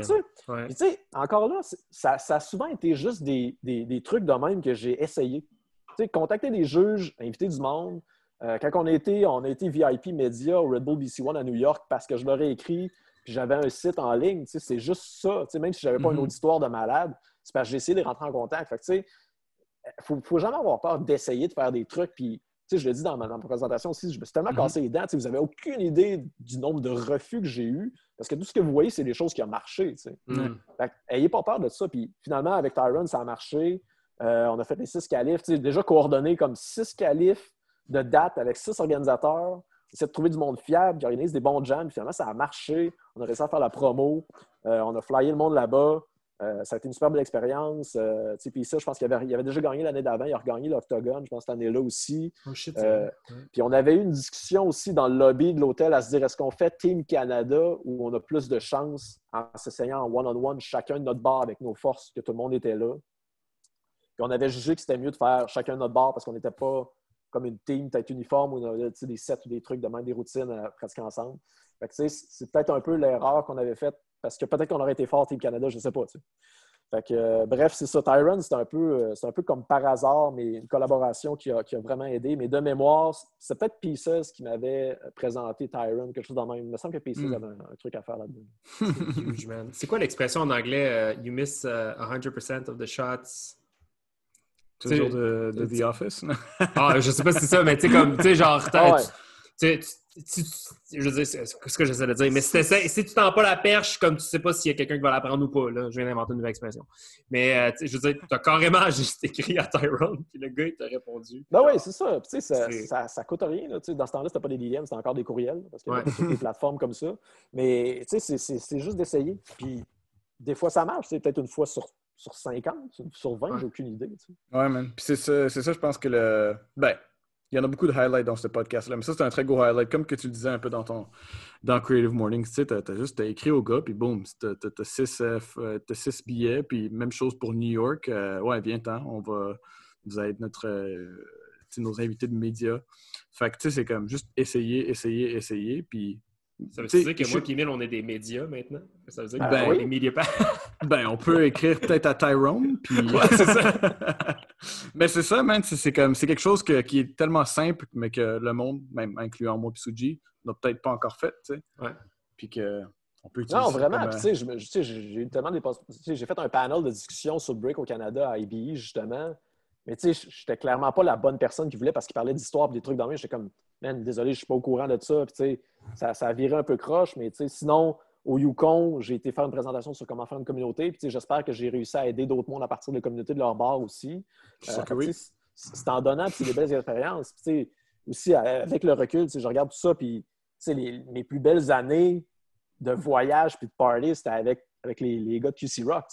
encore là, ça, ça, a souvent été juste des, des trucs de même que j'ai essayé contacter des juges, inviter du monde, Euh, quand on a, été, on a été VIP Media au Red Bull BC One à New York parce que je leur ai écrit, puis j'avais un site en ligne, c'est juste ça. Même si je n'avais pas une Mhm. auditoire de malade, c'est parce que j'ai essayé de rentrer en contact. Fait que, tu sais, faut, faut jamais avoir peur d'essayer de faire des trucs. Puis, tu sais, je le dis dans ma, dans ma présentation aussi, je me suis tellement Mhm. cassé les dents. tu sais, Vous n'avez aucune idée du nombre de refus que j'ai eu. Parce que tout ce que vous voyez, c'est des choses qui ont marché. tu sais. Mm. Fait que, ayez pas peur de ça. Puis finalement, avec Tyron, ça a marché. Euh, on a fait les six qualifs. Tu sais, déjà coordonné comme six qualifs de date avec six organisateurs. Essayer de trouver du monde fiable qui organise des bons jams. Puis finalement, ça a marché. On a réussi à faire la promo. Euh, on a flyé le monde là-bas. Euh, ça a été une super belle expérience. Euh, puis ça, je pense qu'il avait, il avait déjà gagné l'année d'avant. Il a regagné l'Octogone, je pense, cette année-là aussi. Oh Euh. Puis on avait eu une discussion aussi dans le lobby de l'hôtel à se dire est-ce qu'on fait Team Canada où on a plus de chances en s'essayant en one-on-one chacun de notre bar avec nos forces, que tout le monde était là? Puis on avait jugé que c'était mieux de faire chacun de notre bar parce qu'on n'était pas comme une team tête uniforme où on avait des sets ou des trucs de même, des routines euh, presque ensemble. C'est peut-être un peu l'erreur qu'on avait faite parce que peut-être qu'on aurait été fort Team Canada, je ne sais pas. tu sais. Fait que, euh, bref, c'est ça. Tyron, c'est un, peu, euh, c'est un peu comme par hasard, mais une collaboration qui a, qui a vraiment aidé. Mais de mémoire, c'est peut-être Pieces qui m'avait présenté Tyron, quelque chose dans le même. Il me semble que Pieces Mm. avait un, un truc à faire là-dedans. Huge, man. C'est quoi l'expression en anglais? euh, you miss uh, 100% of the shots. Toujours de, The Office? Ah, je sais pas si c'est ça, mais tu sais, comme, tu sais, genre, Ah ouais. tu- tu- je veux dire, c'est ce que j'essaie de dire, mais si, si tu tends pas la perche, comme tu sais pas s'il y a quelqu'un qui va la prendre ou pas, là, je viens d'inventer une nouvelle expression. Mais, euh, je veux dire, t'as carrément juste écrit à Tyrone, puis le gars, il t'a répondu. Ben oui, c'est ça. Puis, tu sais, ça, ça, ça coûte rien. là. Tu sais, Dans ce temps-là, c'était pas des DM, c'était encore des courriels, parce qu'il y avait des plateformes comme ça. Mais tu sais, c'est- juste d'essayer. Puis des fois, ça marche. C'est peut-être une fois sur, sur 50, sur 20, Ouais. j'ai aucune idée. tu sais. Ouais, man. Puis c'est ça, c'est ça, je pense que le. Ben, il y en a beaucoup de highlights dans ce podcast-là, mais ça, c'est un très gros highlight. Comme que tu le disais un peu dans ton dans Creative Morning, tu sais, t'as, t'as juste écrit au gars, puis boum, t'as, t'as six, euh, euh, six billets, puis même chose pour New York. Euh, ouais, viens-t'en, on va. Vous allez être notre. euh, nos invités de médias. Fait que, tu sais, c'est comme juste essayer, essayer, essayer, puis. Ça veut dire que je- moi et Emile, on est des médias maintenant? Ça veut dire qu'on Ben est oui. des médias Ben, on peut écrire peut-être à Tyrone, puis... Ouais, c'est ça. mais c'est ça, man. C'est, comme, c'est quelque chose que- qui est tellement simple, mais que le monde, même incluant moi et Suji, n'a peut-être pas encore fait, tu sais. Ouais. Puis que on peut utiliser Non, vraiment. tu sais, je me- tu sais, j'ai tellement des poss- tu sais, J'ai fait un panel de discussion sur le break au Canada à IBE, justement. Mais tu sais, j'étais clairement pas la bonne personne qui voulait parce qu'il parlait d'histoire et des trucs dans J'étais comme, man, désolé, je suis pas au courant de ça. Puis, tu sais, ça, ça a viré un peu croche. Mais tu sais, sinon, au Yukon, j'ai été faire une présentation sur comment faire une communauté. Puis, j'espère que j'ai réussi à aider d'autres mondes à partir de la communauté de leur bar aussi. Euh, oui. C'est en donnant, des belles expériences. Puis, aussi, avec le recul, je regarde tout ça, puis les- mes plus belles années de voyage puis de party, c'était avec, avec les, les gars de QC Rock.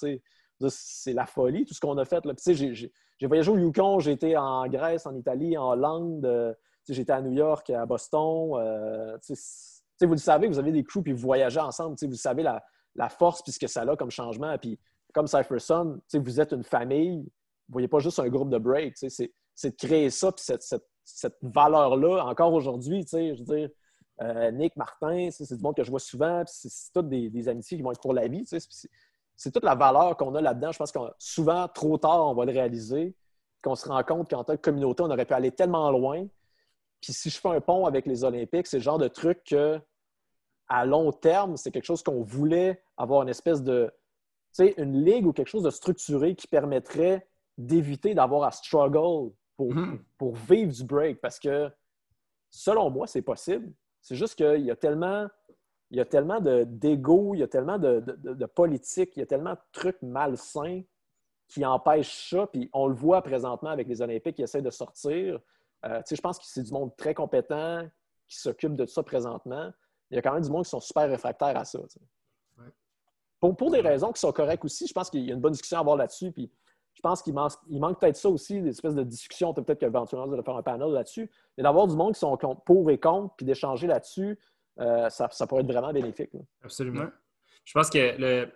C'est la folie, tout ce qu'on a fait. J'ai- voyagé au Yukon, j'ai été en Grèce, en Italie, en Hollande, euh, j'étais à New York, à Boston. euh, vous le savez, vous avez des crews puis vous voyagez ensemble. Vous savez la, force puis ce que ça a comme changement. Puis comme Cypher Son, tu sais, vous êtes une famille. Vous voyez pas juste un groupe de break. C'est de créer ça puis cette, valeur-là encore aujourd'hui. Je veux dire, euh, Nick, Martin, c'est du monde que je vois souvent. C'est toutes des, des amitiés qui vont être pour la vie. c'est toute la valeur qu'on a là-dedans. Je pense que souvent, trop tard, on va le réaliser. Qu'on se rend compte qu'en tant que communauté, on aurait pu aller tellement loin. Puis si je fais un pont avec les Olympiques, c'est le genre de truc que, à long terme, c'est quelque chose qu'on voulait avoir une espèce de, tu sais, une ligue ou quelque chose de structuré qui permettrait d'éviter d'avoir à struggle pour, Mhm. pour vivre du break. Parce que, selon moi, c'est possible. C'est juste qu'il y a tellement, il y a tellement de- d'ego, il y a tellement de, de- de politique, il y a tellement de trucs malsains qui empêchent ça. Puis on le voit présentement avec les Olympiques qui essaient de sortir. Euh, je pense que c'est du monde très compétent qui s'occupe de ça présentement. Il y a quand même du monde qui sont super réfractaires à ça. Ouais. Pour, pour des raisons qui sont correctes aussi, je pense qu'il y a une bonne discussion à avoir là-dessus. Puis je pense qu'il manque, manque peut-être ça aussi, des espèces de discussions. Peut-être qu'éventuellement, allez faire un panel là-dessus. Mais d'avoir du monde qui sont pour et contre, puis d'échanger là-dessus, euh, ça, ça pourrait être vraiment bénéfique. là. Absolument. Je pense que le,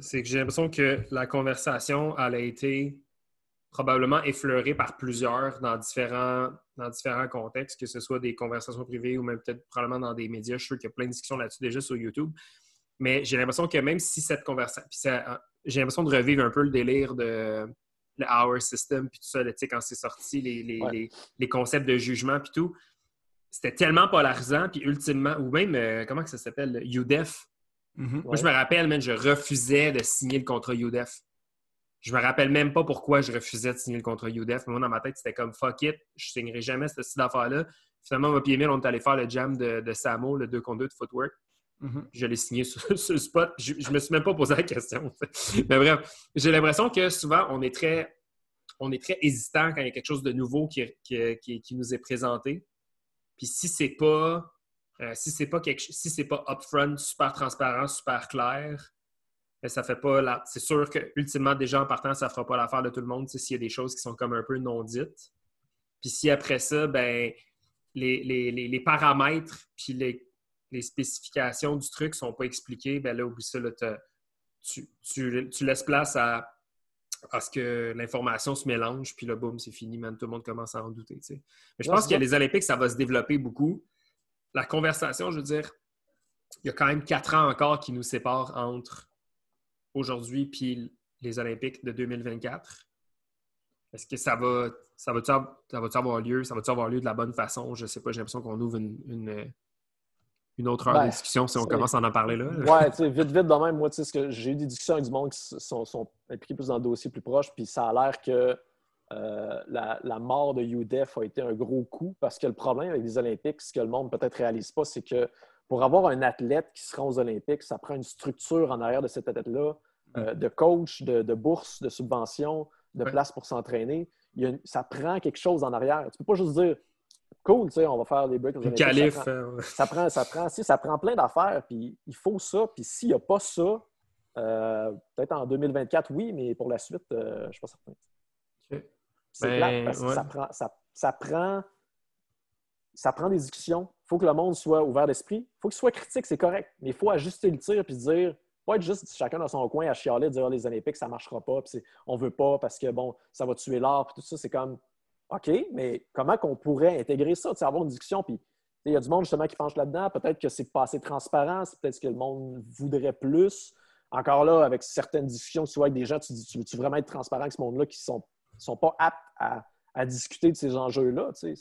c'est que j'ai l'impression que la conversation elle a été probablement effleurée par plusieurs dans différents, dans différents contextes, que ce soit des conversations privées ou même peut-être probablement dans des médias. Je suis sûr qu'il y a plein de discussions là-dessus déjà sur YouTube. Mais j'ai l'impression que même si cette conversation. ça- J'ai l'impression de revivre un peu le délire de le Hour System, puis tout ça, là, quand c'est sorti, les, les, Ouais. les- les concepts de jugement, puis tout. c'était tellement polarisant, puis ultimement, ou même, euh, comment que ça s'appelle, UDEF. Mhm. Moi, je me rappelle, man, je refusais de signer le contrat UDEF. Je me rappelle même pas pourquoi je refusais de signer le contrat UDEF. Moi, dans ma tête, c'était comme fuck it, je signerai jamais cette style d'affaire-là. Finalement, moi, et on est allé faire le jam de, de Samo, le 2 contre 2 de Footwork. Mhm. Je l'ai signé sur, le spot. Je, je me suis même pas posé la question. Mais bref, j'ai l'impression que souvent, on est très, on est très hésitant quand il y a quelque chose de nouveau qui, qui, qui- qui nous est présenté. Puis si c'est pas, euh, si c'est pas quelque, si c'est pas upfront, super transparent, super clair, ça fait pas la. C'est sûr que ultimement, déjà en partant, ça fera pas l'affaire de tout le monde. S'il y a des choses qui sont comme un peu non dites. Puis si après ça, ben les, les- les- les paramètres puis les, les spécifications du truc sont pas expliquées, ben là, oublie ça, là, tu, tu- tu laisses place à, à ce que l'information se mélange, puis là, boum, c'est fini, man, tout le monde commence à en douter. tu sais. Mais je Ouais, pense que les Olympiques, ça va se développer beaucoup. La conversation, je veux dire, il y a quand même quatre ans encore qui nous séparent entre aujourd'hui puis les Olympiques de 2024. Est-ce que ça va, ça va, ça va avoir lieu? Ça va avoir lieu de la bonne façon? Je sais pas, j'ai l'impression qu'on ouvre une, une, une autre heure Ben, de discussion si on commence à en parler là. Ouais, tu sais, vite, vite de même, moi, tu sais, j'ai eu des discussions avec du monde qui sont, sont impliqués plus dans le dossier plus proche, puis ça a l'air que euh, la, la mort de UDEF a été un gros coup parce que le problème avec les Olympiques, ce que le monde peut-être réalise pas, c'est que pour avoir un athlète qui se rend aux Olympiques, ça prend une structure en arrière de cet athlète-là, euh, de coach, de, de bourse, de subvention, de Ouais. place pour s'entraîner. Ça prend quelque chose en arrière. Tu peux pas juste dire cool, tu sais, on va faire des breaks Olympiques. Ça prend- ça prend, ça prend, si, ça prend plein d'affaires, puis il faut ça. Puis s'il n'y a pas ça, euh, peut-être en 2024, oui, mais pour la suite, euh, je ne suis pas certain. C'est Ben, que ça prend, ça, ça prend, ça prend des discussions. Il faut que le monde soit ouvert d'esprit. Il faut qu'il soit critique, c'est correct. Mais il faut ajuster le tir puis dire, pas être juste chacun dans son coin à chialer, dire Ah, les Olympiques, ça ne marchera pas, puis on veut pas parce que bon, ça va tuer l'art, puis tout ça. C'est comme OK, mais comment qu'on pourrait intégrer ça, avoir une discussion, puis il y a du monde justement qui penche là-dedans. Peut-être que c'est pas assez transparent, peut-être que le monde voudrait plus. Encore là, avec certaines discussions, tu vois, avec des gens, tu dis, tu veux-tu vraiment être transparent avec ce monde-là qui sont, sont pas aptes à, à discuter de ces enjeux-là? Il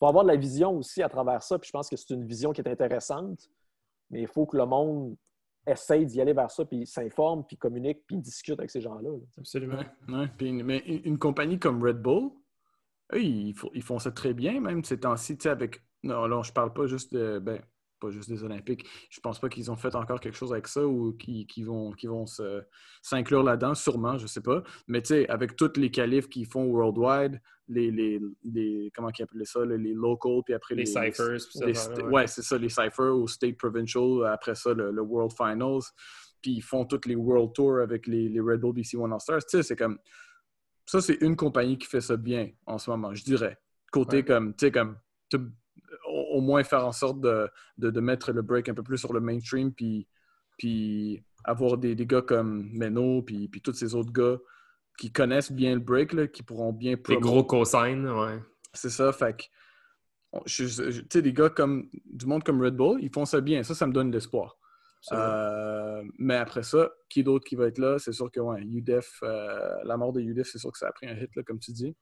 faut avoir de la vision aussi à travers ça, puis je pense que c'est une vision qui est intéressante, mais il faut que le monde essaye d'y aller vers ça, puis s'informe, puis communique, puis discute avec ces gens-là. là. Absolument. Ouais, mais une, compagnie comme Red Bull, ils, font- ça très bien, même ces temps-ci, avec. Non, là, je parle pas juste de. Ben, pas juste des Olympiques. Je pense pas qu'ils ont fait encore quelque chose avec ça ou qu'ils vont, vont s'inclure là-dedans, sûrement, je sais pas. Mais tu sais, avec toutes les qualifs qu'ils font worldwide, les, les, les- comment ils appellent ça, là, les locals, puis après Les les, ciphers, puis ça, les- ouais, ouais, c'est ça, les ciphers ou state provincial, après ça, le, le World Finals. Puis ils font toutes les World Tours avec les, les Red Bull BC One All Stars. Tu sais, c'est comme. Ça, c'est une compagnie qui fait ça bien en ce moment, je dirais. Côté Ouais. comme, tu sais, comme, au, moins faire en sorte de, de, de mettre le break un peu plus sur le mainstream, puis, puis avoir des, des gars comme Meno, puis, puis tous ces autres gars qui connaissent bien le break, là, qui pourront bien Des gros cosignes, ouais. c'est ça, fait que, tu sais, des gars comme, du monde comme Red Bull, ils font ça bien. Ça, ça me donne de l'espoir. Euh, mais après ça, qui d'autre qui va être là? C'est sûr que, ouais, UDEF, euh, la mort de UDEF, c'est sûr que ça a pris un hit, là, comme tu dis.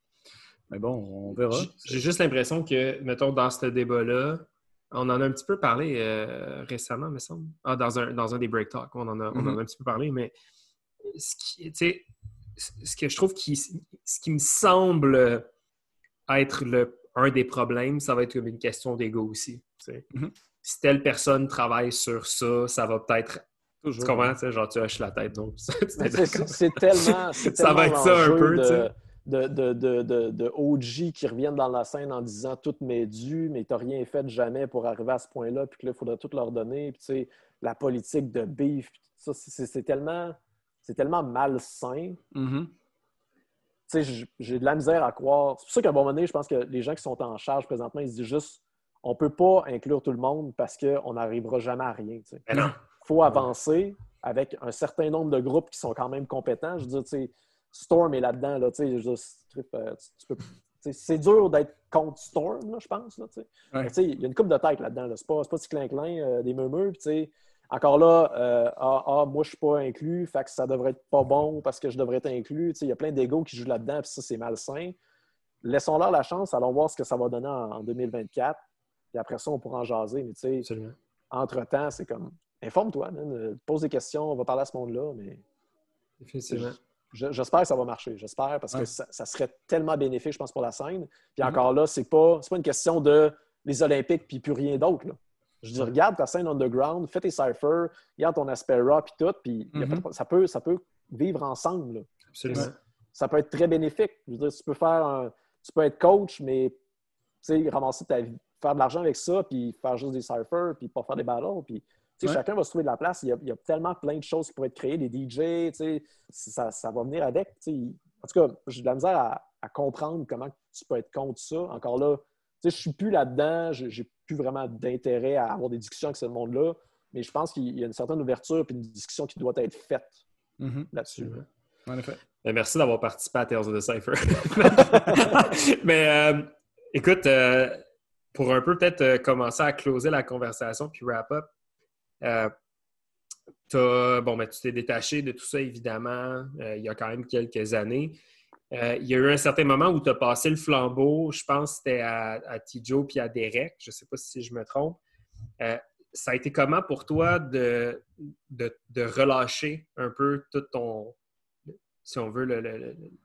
Mais bon, on verra. J'ai juste l'impression que, mettons, dans ce débat-là, on en a un petit peu parlé euh, récemment, me semble. Ah, dans un, dans un des break talks, on en a, on en a Mhm. un petit peu parlé, mais ce qui, ce que je trouve qui, ce qui me semble être le, un des problèmes, ça va être comme une question d'ego aussi. Mhm. Si telle personne travaille sur ça, ça va peut-être. Toujours. tu Genre, tu hoches la tête. Donc, c'est- tellement. Ça va être ça un peu, de- tu sais. De, de, de, de, de OG qui reviennent dans la scène en disant tout m'est dû, mais t'as rien fait jamais pour arriver à ce point-là, puis que là, il faudrait tout leur donner. Puis, tu sais, la politique de beef, ça, c'est tellement, c'est tellement malsain. Mhm. Tu sais, j'ai de la misère à croire. C'est pour ça qu'à un moment donné, je pense que les gens qui sont en charge présentement, ils se disent juste on peut pas inclure tout le monde parce qu'on n'arrivera jamais à rien. tu sais Mais non. faut avancer avec un certain nombre de groupes qui sont quand même compétents. Je veux dire, tu sais, Storm est là-dedans. Là, c'est- dur d'être contre Storm, là, je pense. Là. Ouais. Il y a une coupe de tête là-dedans. Là. C'est pas, pas si clin-clin, euh, des murmures. Encore là, euh, ah, ah, moi, je suis pas inclus, fait que ça devrait être pas bon parce que je devrais être inclus. Il y a plein d'égos qui jouent là-dedans, puis ça, c'est malsain. Laissons-leur la chance, allons voir ce que ça va donner en, en 2024. puis après ça, on pourra en jaser. Mais tu sais, Absolument. entre-temps, c'est comme, informe-toi, euh, pose des questions, on va parler à ce monde-là, mais Effectivement. Je- j'espère que ça va marcher. J'espère, parce Ouais. que ça, ça serait tellement bénéfique, je pense, pour la scène. Puis Mhm. encore là, c'est pas, pas une question de les Olympiques puis plus rien d'autre. Je dis, regarde ta scène underground, fais tes cyphers, regarde ton aspect raw puis tout, puis de Mhm. ça, peut, ça peut vivre ensemble. là. Absolument. ça peut être très bénéfique. Je veux dire, tu peux faire un- tu peux être coach, mais tu sais, ramasser ta vie, faire de l'argent avec ça, puis faire juste des cyphers, puis pas faire des battles. Puis, Ouais. chacun va se trouver de la place. Il y, a, il y a tellement plein de choses qui pourraient être créées, des DJ, ça, ça va venir avec. En tout cas, j'ai de la misère à, à comprendre comment tu peux être contre ça. Encore là, je suis plus là-dedans, j'ai j'ai plus vraiment d'intérêt à avoir des discussions avec ce monde-là, mais je pense qu'il y a une certaine ouverture puis une discussion qui doit être faite Mhm. là-dessus. En effet. Ben, merci d'avoir participé à Tales of the Cypher. Mais euh, écoute, euh, pour un peu peut-être euh, commencer à closer la conversation puis wrap up, euh, bon, ben, tu t'es détaché de tout ça, évidemment, euh, il y a quand même quelques années. Euh, il y a eu un certain moment où tu as passé le flambeau, je pense que c'était à, à Tijo puis à Derek, je ne sais pas si je me trompe. Euh, ça a été comment pour toi de, de, relâcher un peu tout ton, si on veut,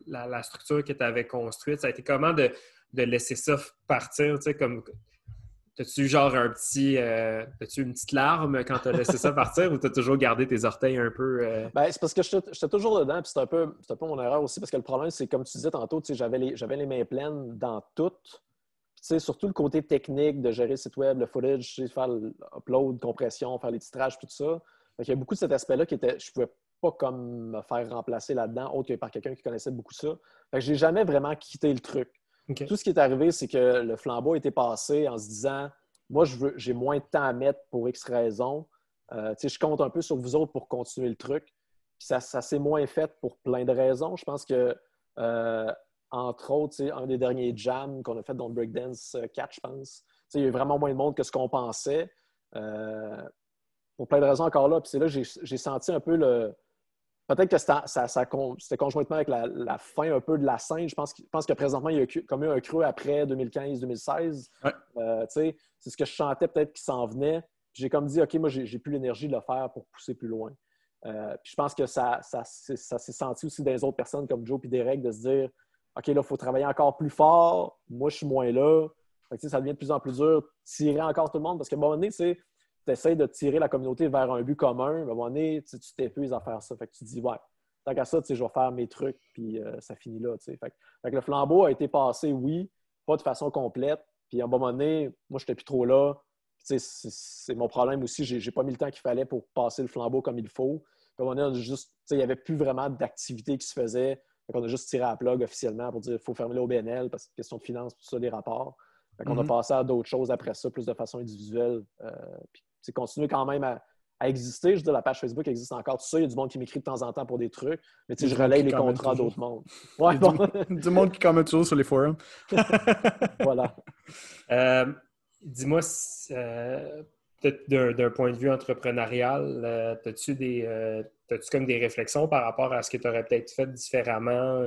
la structure que tu avais construite? Ça a été comment de, de laisser ça partir? Tu sais, comme. T'as-tu genre un petit. euh, T'as-tu une petite larme quand t'as laissé ça partir ou t'as toujours gardé tes orteils un peu. euh, Ben, c'est parce que j'étais toujours dedans, puis c'est un, peu, mon erreur aussi, parce que le problème, c'est comme tu disais tantôt, tu j'avais les, les mains pleines dans tout. Puis, tu surtout le côté technique de gérer le site web, le footage, tu faire l'upload, compression, faire les titrages, tout ça. Fait Il y a beaucoup de cet aspect-là qui était. Je pouvais pas comme me faire remplacer là-dedans, autre que par quelqu'un qui connaissait beaucoup ça. Fait que j'ai jamais vraiment quitté le truc. Tout ce qui est arrivé, c'est que le flambeau a été passé en se disant moi, j'ai moins de temps à mettre pour X raisons. Euh, je compte un peu sur vous autres pour continuer le truc. Ça, ça s'est moins fait pour plein de raisons. Je pense que, euh, entre autres, un des derniers jams qu'on a fait dans le Breakdance 4, je pense, il y a eu vraiment moins de monde que ce qu'on pensait. Euh, pour plein de raisons encore là. Puis c'est là que j'ai senti un peu le. Peut-être que c'était, ça, ça con- c'était conjointement avec la, la fin un peu de la scène. Je pense, que- je pense que présentement, il y a eu comme eu un creux après 2015-2016. Ouais. Euh, c'est ce que je sentais peut-être qui s'en venait. Puis J'ai comme dit, OK, moi, j'ai plus l'énergie de le faire pour pousser plus loin. Euh, puis je pense que ça, ça, c'est- ça s'est senti aussi dans les autres personnes comme Joe et Derek de se dire, OK, là, il faut travailler encore plus fort. Moi, je suis moins là. Fait que, ça devient de plus en plus dur. Tirer encore tout le monde parce qu'à un moment donné, tu essaies de tirer la communauté vers un but commun. À un moment donné, tu t'épuises à faire ça. Fait que tu te dis, ouais, tant qu'à ça, tu sais, je vais faire mes trucs, puis euh, ça finit là. Fait, que- fait que le flambeau a été passé, oui, pas de façon complète. Puis à un moment donné, moi, je n'étais plus trop là. C'est c'est mon problème aussi. J'ai pas mis le temps qu'il fallait pour passer le flambeau comme il faut. Puis, à un moment donné, on a juste, il n'y avait plus vraiment d'activité qui se faisait. On a juste tiré à la plug officiellement pour dire qu'il faut fermer le OBNL parce que question de finances, tout ça, des rapports. Fait qu'on a Mhm. passé à d'autres choses après ça, plus de façon individuelle. Euh, puis, c'est continuer quand même à, à exister. Je veux dire, la page Facebook existe encore. Tout ça, il y a du monde qui m'écrit de temps en temps pour des trucs. Mais tu sais, je relaye les contrats d'autres mondes. Ouais, bon, du monde qui commente toujours sur les forums. voilà. Euh, Dis-moi, euh, peut-être d'un point de vue entrepreneurial, euh, as-tu des, euh, as-tu comme des réflexions par rapport à ce que tu aurais peut-être fait différemment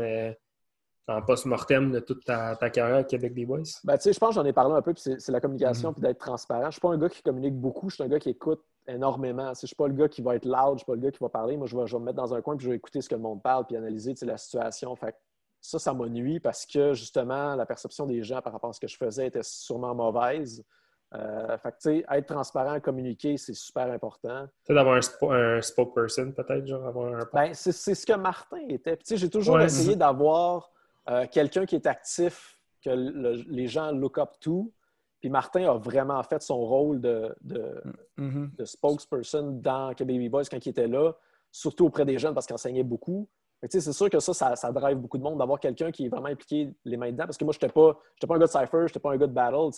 en post-mortem de toute ta, ta carrière à Québec des Boys? Ben, tu sais, je pense que j'en ai parlé un peu, puis c'est la communication, Mhm. puis d'être transparent. Je suis pas un gars qui communique beaucoup, je suis un gars qui écoute énormément. Tu Je suis pas le gars qui va être loud, je suis pas le gars qui va parler. Moi, je vais, je vais me mettre dans un coin, puis je vais écouter ce que le monde parle, puis analyser tu la situation. Fait ça, ça m'a nuit parce que, justement, la perception des gens par rapport à ce que je faisais était sûrement mauvaise. Euh, fait que, tu sais, être transparent, communiquer, c'est super important. Peut-être d'avoir un, spo- un spokesperson, peut-être, genre avoir un... Ben, c'est ce que Martin était. Tu sais, J'ai toujours Ouais. essayé d'avoir euh, quelqu'un qui est actif, que le- les gens look up to. Puis Martin a vraiment fait son rôle de, de- Mhm. de spokesperson dans que Baby Boys quand il était là, surtout auprès des jeunes parce qu'il enseignait beaucoup. C'est sûr que ça, ça, ça drive beaucoup de monde d'avoir quelqu'un qui est vraiment impliqué les mains dedans. Parce que moi, je n'étais pas, pas un gars de Cypher, je n'étais pas un gars de battle.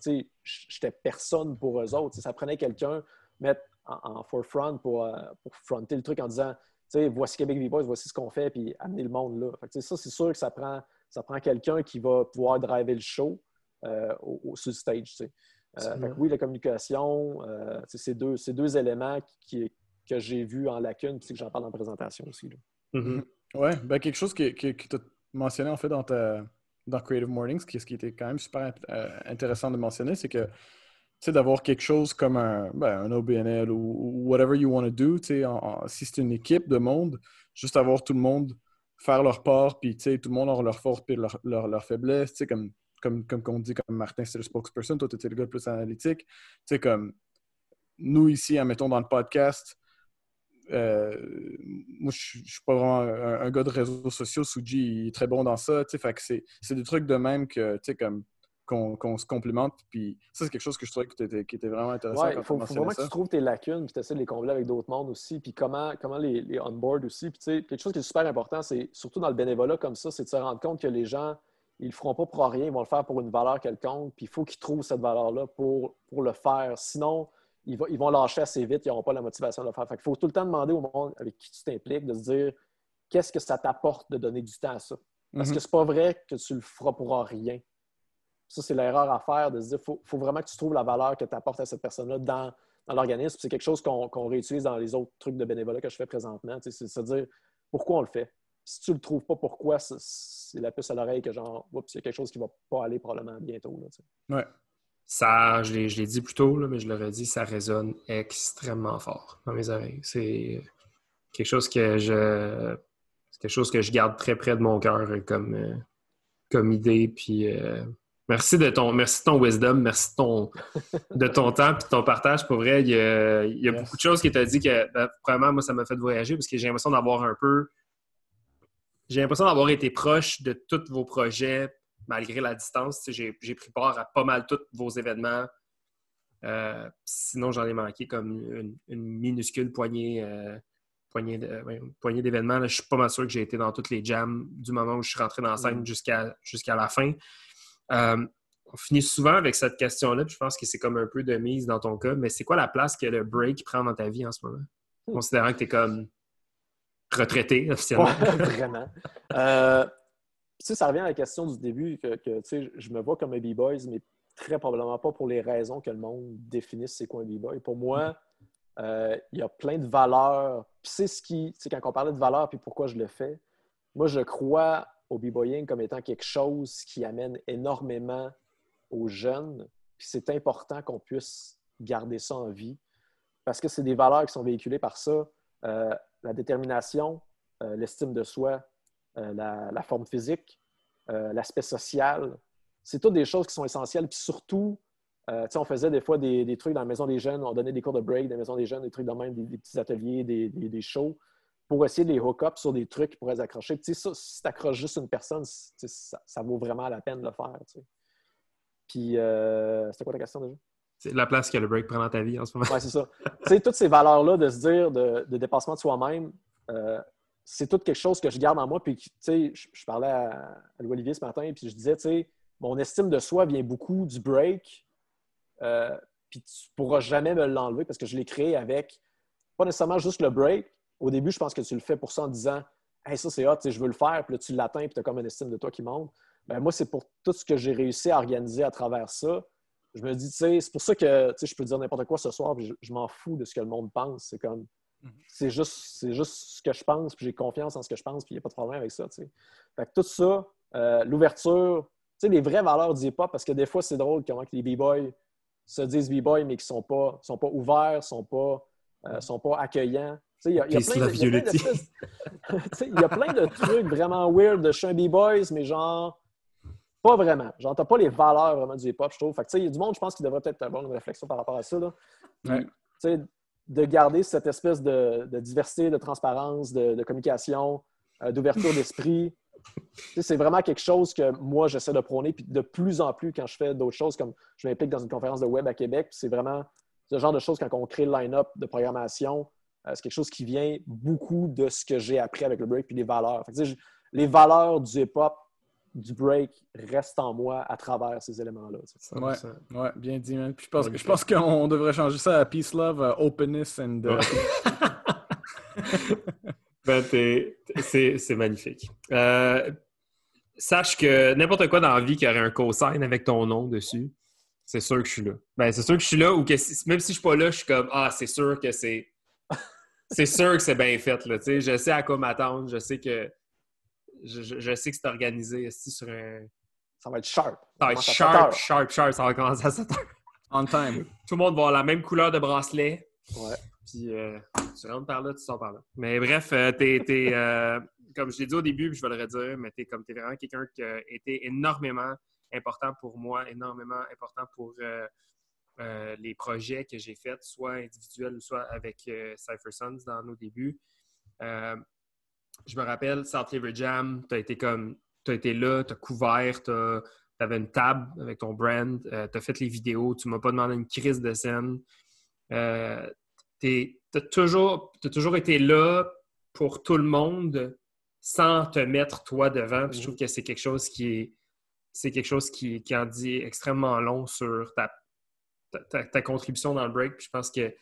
sais, J'étais personne pour eux autres. Ça prenait quelqu'un mettre en, en forefront pour, euh, pour fronter le truc en disant sais, voici Québec Baby Boys, voici ce qu'on fait, puis amener le monde là. Fait que, ça, c'est sûr que ça prend, ça prend quelqu'un qui va pouvoir driver le show euh, au, au- sur le stage. Euh, fait que oui, la communication, euh, c'est deux, c'est deux éléments qui, que j'ai vus en lacune, puis c'est que j'en parle en présentation aussi. là. Mhm. Ouais, ben quelque chose que, que, que tu as mentionné en fait dans, ta, dans Creative Mornings, qui, ce qui était quand même super int- euh, intéressant de mentionner, c'est que sais, d'avoir quelque chose comme un, ben, un OBNL ou, whatever you want to do, tu sais, si c'est une équipe de monde, juste avoir tout le monde faire leur part, puis tout le monde a leur force puis leur, leur, leur faiblesse, tu comme, comme, comme on dit, comme Martin, c'est le spokesperson, toi, tu étais le gars plus analytique, tu comme nous ici, admettons, dans le podcast, euh, moi, je ne suis pas vraiment un, gars de réseaux sociaux. Suji est très bon dans ça. C'est des trucs de même que, comme qu'on se complémente. Puis ça, c'est quelque chose que je trouvais qui était vraiment intéressant. Il faut, faut, vraiment que tu trouves tes lacunes puis tu essaies de les combler avec d'autres mondes aussi. Puis comment, comment les, les on-board aussi. Puis quelque chose qui est super important, c'est surtout dans le bénévolat comme ça, c'est de se rendre compte que les gens, ils le feront pas pour rien, ils vont le faire pour une valeur quelconque. Puis il faut qu'ils trouvent cette valeur-là pour, pour le faire. Sinon, ils, vont lâcher assez vite, ils n'auront pas la motivation de le faire. il faut tout le temps demander au monde avec qui tu t'impliques de se dire qu'est-ce que ça t'apporte de donner du temps à ça? Parce mm-hmm. que c'est pas vrai que tu le feras pour rien. Ça, c'est l'erreur à faire de se dire il faut, vraiment que tu trouves la valeur que tu apportes à cette personne-là dans, l'organisme. C'est quelque chose qu'on réutilise dans les autres trucs de bénévolat que je fais présentement. C'est se dire pourquoi on le fait? Si tu ne le trouves pas pourquoi, c'est la puce à l'oreille que genre, oups, il y a quelque chose qui ne va pas aller probablement bientôt. Là, ouais ça, je l'ai dit plus tôt, mais je l'aurais dit, ça résonne extrêmement fort dans mes oreilles. C'est quelque chose que je quelque chose que je garde très près de mon cœur comme, euh, comme idée. Puis euh, merci de ton merci ton wisdom, merci de ton, de ton temps et de ton partage. Pour vrai, il y a, beaucoup de choses qui t'a dit que ben, vraiment, moi, ça m'a fait voyager parce que j'ai l'impression d'avoir un peu. J'ai l'impression d'avoir été proche de tous vos projets malgré la distance. J'ai pris part à pas mal tous vos événements. Euh, sinon, j'en ai manqué comme une, minuscule poignée, euh, poignée d'événements. Je suis pas mal sûr que j'ai été dans toutes les jams du moment où je suis rentré dans la scène mm. jusqu'à la fin. Euh, on finit souvent avec cette question-là, je pense que c'est comme un peu de mise dans ton cas, mais c'est quoi la place que le break prend dans ta vie en ce moment? Considérant que tu es comme retraité officiellement. vraiment sais, ça revient à la question du début que, je me vois comme un B-Boys, mais très probablement pas pour les raisons que le monde définisse c'est quoi un B-Boy. Pour moi, euh, il y a plein de valeurs. Puis c'est ce qui, c'est quand on parlait de valeurs puis pourquoi je le fais, moi, je crois au B-Boying comme étant quelque chose qui amène énormément aux jeunes. Puis c'est important qu'on puisse garder ça en vie parce que c'est des valeurs qui sont véhiculées par ça. Euh, la détermination, euh, l'estime de soi, euh, la, forme physique, l'aspect social. C'est toutes des choses qui sont essentielles. Puis surtout, on faisait des fois des, trucs dans la maison des jeunes, on donnait des cours de break dans la maison des jeunes, des trucs de même, des, petits ateliers, des, shows, pour essayer de les hook up sur des trucs qui pourraient les accrocher. ça, si tu accroches juste une personne, ça, vaut vraiment la peine de le faire. Puis, c'était quoi ta question déjà? C'est la place que le break prend dans ta vie en ce moment. Oui, c'est ça. tu sais, toutes ces valeurs-là de se dire de, dépassement de soi-même, c'est tout quelque chose que je garde en moi. Puis, tu sais, je, parlais à, Louis Olivier ce matin, puis je disais, tu sais, mon estime de soi vient beaucoup du break. Euh, puis tu ne pourras jamais me l'enlever parce que je l'ai créé avec pas nécessairement juste le break. Au début, je pense que tu le fais pour ça en disant Hey, ça c'est hot, je veux le faire, puis là tu l'atteins, puis tu as comme une estime de toi qui monte. Ben, moi, c'est pour tout ce que j'ai réussi à organiser à travers ça. Je me dis, tu sais, c'est pour ça que je peux dire n'importe quoi ce soir, puis je, je m'en fous de ce que le monde pense. C'est comme Mhm. C'est juste, juste ce que je pense, puis j'ai confiance en ce que je pense, puis il n'y a pas de problème avec ça. Fait que tout ça, euh, l'ouverture, les vraies valeurs du hip-hop, parce que des fois, c'est drôle comment les b-boys se disent b-boys, mais qui ne sont pas, sont pas ouverts, ne sont, pas, euh, sont pas accueillants. Il y, a, plein de, trucs vraiment weird de chez B-Boys, mais genre, pas vraiment. Genre, t'as pas les valeurs vraiment du hip-hop, je trouve. Fait il y a du monde, je pense, qui devrait peut-être avoir une réflexion par rapport à ça. Là de garder cette espèce de, diversité, de transparence, de, communication, euh, d'ouverture d'esprit. c'est vraiment quelque chose que moi, j'essaie de prôner. Puis de plus en plus, quand je fais d'autres choses, comme je m'implique dans une conférence de web à Québec, c'est vraiment ce genre de choses quand on crée le line-up de programmation. Euh, c'est quelque chose qui vient beaucoup de ce que j'ai appris avec le break puis les valeurs. les valeurs du hip-hop du break reste en moi à travers ces éléments-là. Ouais, ouais, bien dit, man. je pense, je pense qu'on devrait changer ça à Peace, Love, Openness and... Uh, ben, c'est magnifique. Euh, sache que n'importe quoi dans la vie qui aurait un cosign avec ton nom dessus, c'est sûr que je suis là. Ben, c'est sûr que je suis là ou que même si je suis pas là, je suis comme Ah, c'est sûr que c'est. C'est sûr que c'est bien fait. Là, je sais à quoi m'attendre. Je sais que je, sais que c'est organisé sur un. Ça va être sharp. Ça va être sharp, sharp, sharp. Ça va commencer à 7 heures. On time. Tout le monde va avoir la même couleur de bracelet. Ouais. Puis euh, tu rentres par là, tu sors par là. Mais bref, euh, t'es, t'es, euh, comme je l'ai dit au début, puis je vais le redire, mais t'es comme t'es vraiment quelqu'un qui a été énormément important pour moi, énormément important pour euh, euh, les projets que j'ai faits, soit individuels, soit avec euh, Cypher Sons dans nos débuts. Euh, je me rappelle, South Flavor Jam, tu as été comme, été là, tu as couvert, tu avais une table avec ton brand, tu as fait les vidéos, tu m'as pas demandé une crise de scène. Euh, tu as toujours, toujours été là pour tout le monde sans te mettre toi devant. Puis Je trouve que c'est quelque chose qui est c'est quelque chose qui, qui en dit extrêmement long sur ta, ta, contribution dans le break. Puis je pense que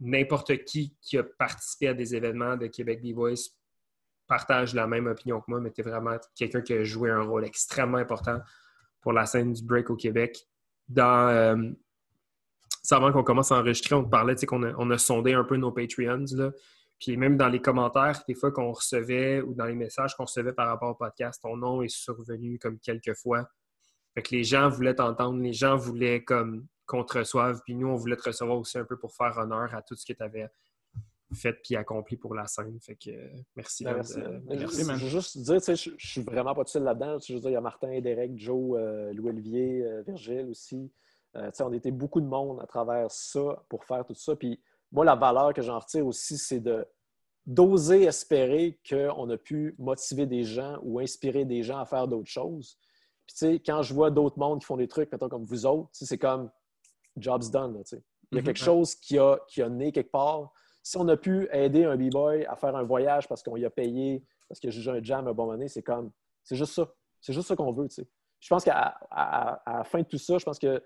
n'importe qui qui a participé à des événements de Québec B-Voice partage la même opinion que moi, mais tu es vraiment quelqu'un qui a joué un rôle extrêmement important pour la scène du break au Québec. Dans, euh, avant qu'on commence à enregistrer, on te parlait, qu'on a, on a sondé un peu nos Patreons, là. Puis même dans les commentaires, des fois qu'on recevait ou dans les messages qu'on recevait par rapport au podcast, ton nom est survenu comme quelques fois. Fait que les gens voulaient t'entendre, les gens voulaient comme qu'on te reçoive, puis nous, on voulait te recevoir aussi un peu pour faire honneur à tout ce que tu avais fait puis accompli pour la scène. Fait que euh, merci. Ben, merci. Mais je- merci. Je veux juste dire, tu sais, je, je suis vraiment pas tout seul là-dedans. Je veux dire, il y a Martin, Derek, Joe, euh, Louis-Olivier, euh, Virgile aussi. Tu sais, on était beaucoup de monde à travers ça pour faire tout ça. Puis moi, la valeur que j'en retire aussi, c'est de d'oser espérer qu'on a pu motiver des gens ou inspirer des gens à faire d'autres choses. Puis tu sais, quand je vois d'autres mondes qui font des trucs, mettons comme vous autres, tu sais, c'est comme job's done. là. Il y a Mhm. quelque chose qui a, qui a né quelque part. Si on a pu aider un B-boy à faire un voyage parce qu'on y a payé, parce qu'il a jugé un jam à un bon moment c'est comme, c'est juste ça. C'est juste ça qu'on veut, tu sais. Je pense qu'à à- à- à la fin de tout ça, je pense que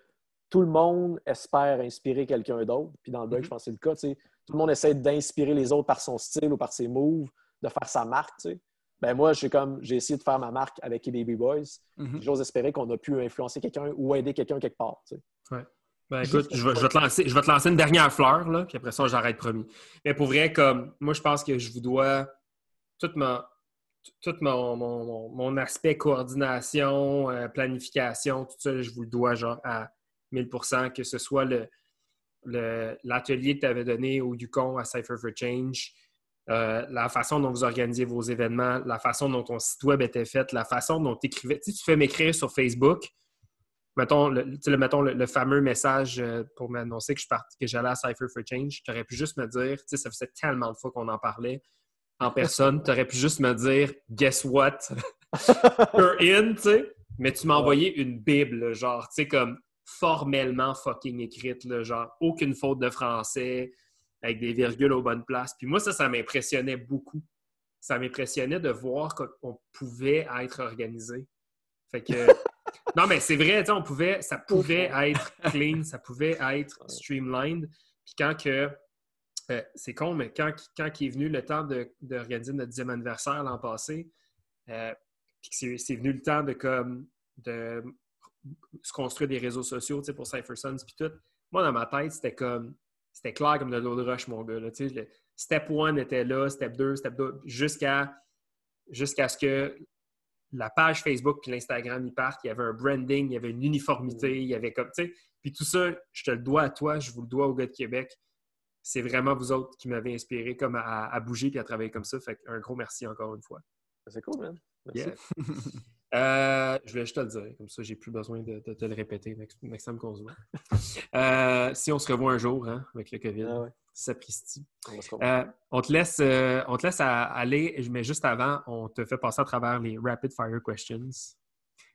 tout le monde espère inspirer quelqu'un d'autre. Puis dans le break, Mhm. je pense que c'est le cas, tu sais. Tout le monde essaie d'inspirer les autres par son style ou par ses moves, de faire sa marque, tu sais. Ben moi, j'ai comme j'ai essayé de faire ma marque avec les Baby Boys. Mhm. J'ose espérer qu'on a pu influencer quelqu'un ou aider quelqu'un quelque part. tu sais. Ben écoute, je vais, toi. je vais te lancer, je vais te lancer une dernière fleur, là, puis après ça, j'arrête promis. Mais pour vrai, comme moi, je pense que je vous dois tout, ma, tout mon, mon- mon- mon aspect coordination, euh, planification, tout ça, je vous le dois genre à 1000% que ce soit le- le- l'atelier que tu avais donné au Yukon à Cypher for Change, euh, la façon dont vous organisez vos événements, la façon dont ton site web était fait, la façon dont tu écrivais. Tu sais, tu fais m'écrire sur Facebook, mettons, le, mettons le, le fameux message euh, pour m'annoncer que je que j'allais à Cypher for Change, tu aurais pu juste me dire, tu sais, ça faisait tellement de fois qu'on en parlait en personne, tu aurais pu juste me dire, guess what? You're in, tu sais. Mais tu m'as envoyé une Bible, genre, tu sais, comme formellement fucking écrite, là, genre, aucune faute de français, avec des virgules aux bonnes places. Puis moi, ça, ça m'impressionnait beaucoup. Ça m'impressionnait de voir qu'on pouvait être organisé. Fait que. Non, mais c'est vrai, on pouvait, ça pouvait être clean, ça pouvait être streamlined. Puis quand que. euh, c'est con, mais quand, quand il est venu le temps de- d'organiser notre dixième anniversaire l'an passé, euh, puis que c'est venu le temps de comme de se construire des réseaux sociaux pour Cypher Sons puis tout. Moi, dans ma tête, c'était comme c'était clair comme de l'eau de rush, mon gars. là, le step 1 était là, step 2, step 2, jusqu'à jusqu'à ce que la page Facebook puis l'Instagram y partent. Il y avait un branding, il y avait une uniformité, il y avait comme, tu sais, puis tout ça, je te le dois à toi, je vous le dois au gars de Québec. C'est vraiment vous autres qui m'avez inspiré comme à, à bouger puis à travailler comme ça. Fait un gros merci encore une fois. C'est cool, man. Merci. Yeah. Euh, je voulais juste te le dire, comme ça, j'ai plus besoin de, te le répéter time qu'on se voit. Euh, si on se revoit un jour hein, avec le COVID, Ah ouais, sapristi. on. Euh, on te laisse, euh, on te laisse aller, mais juste avant, on te fait passer à travers les Rapid Fire Questions.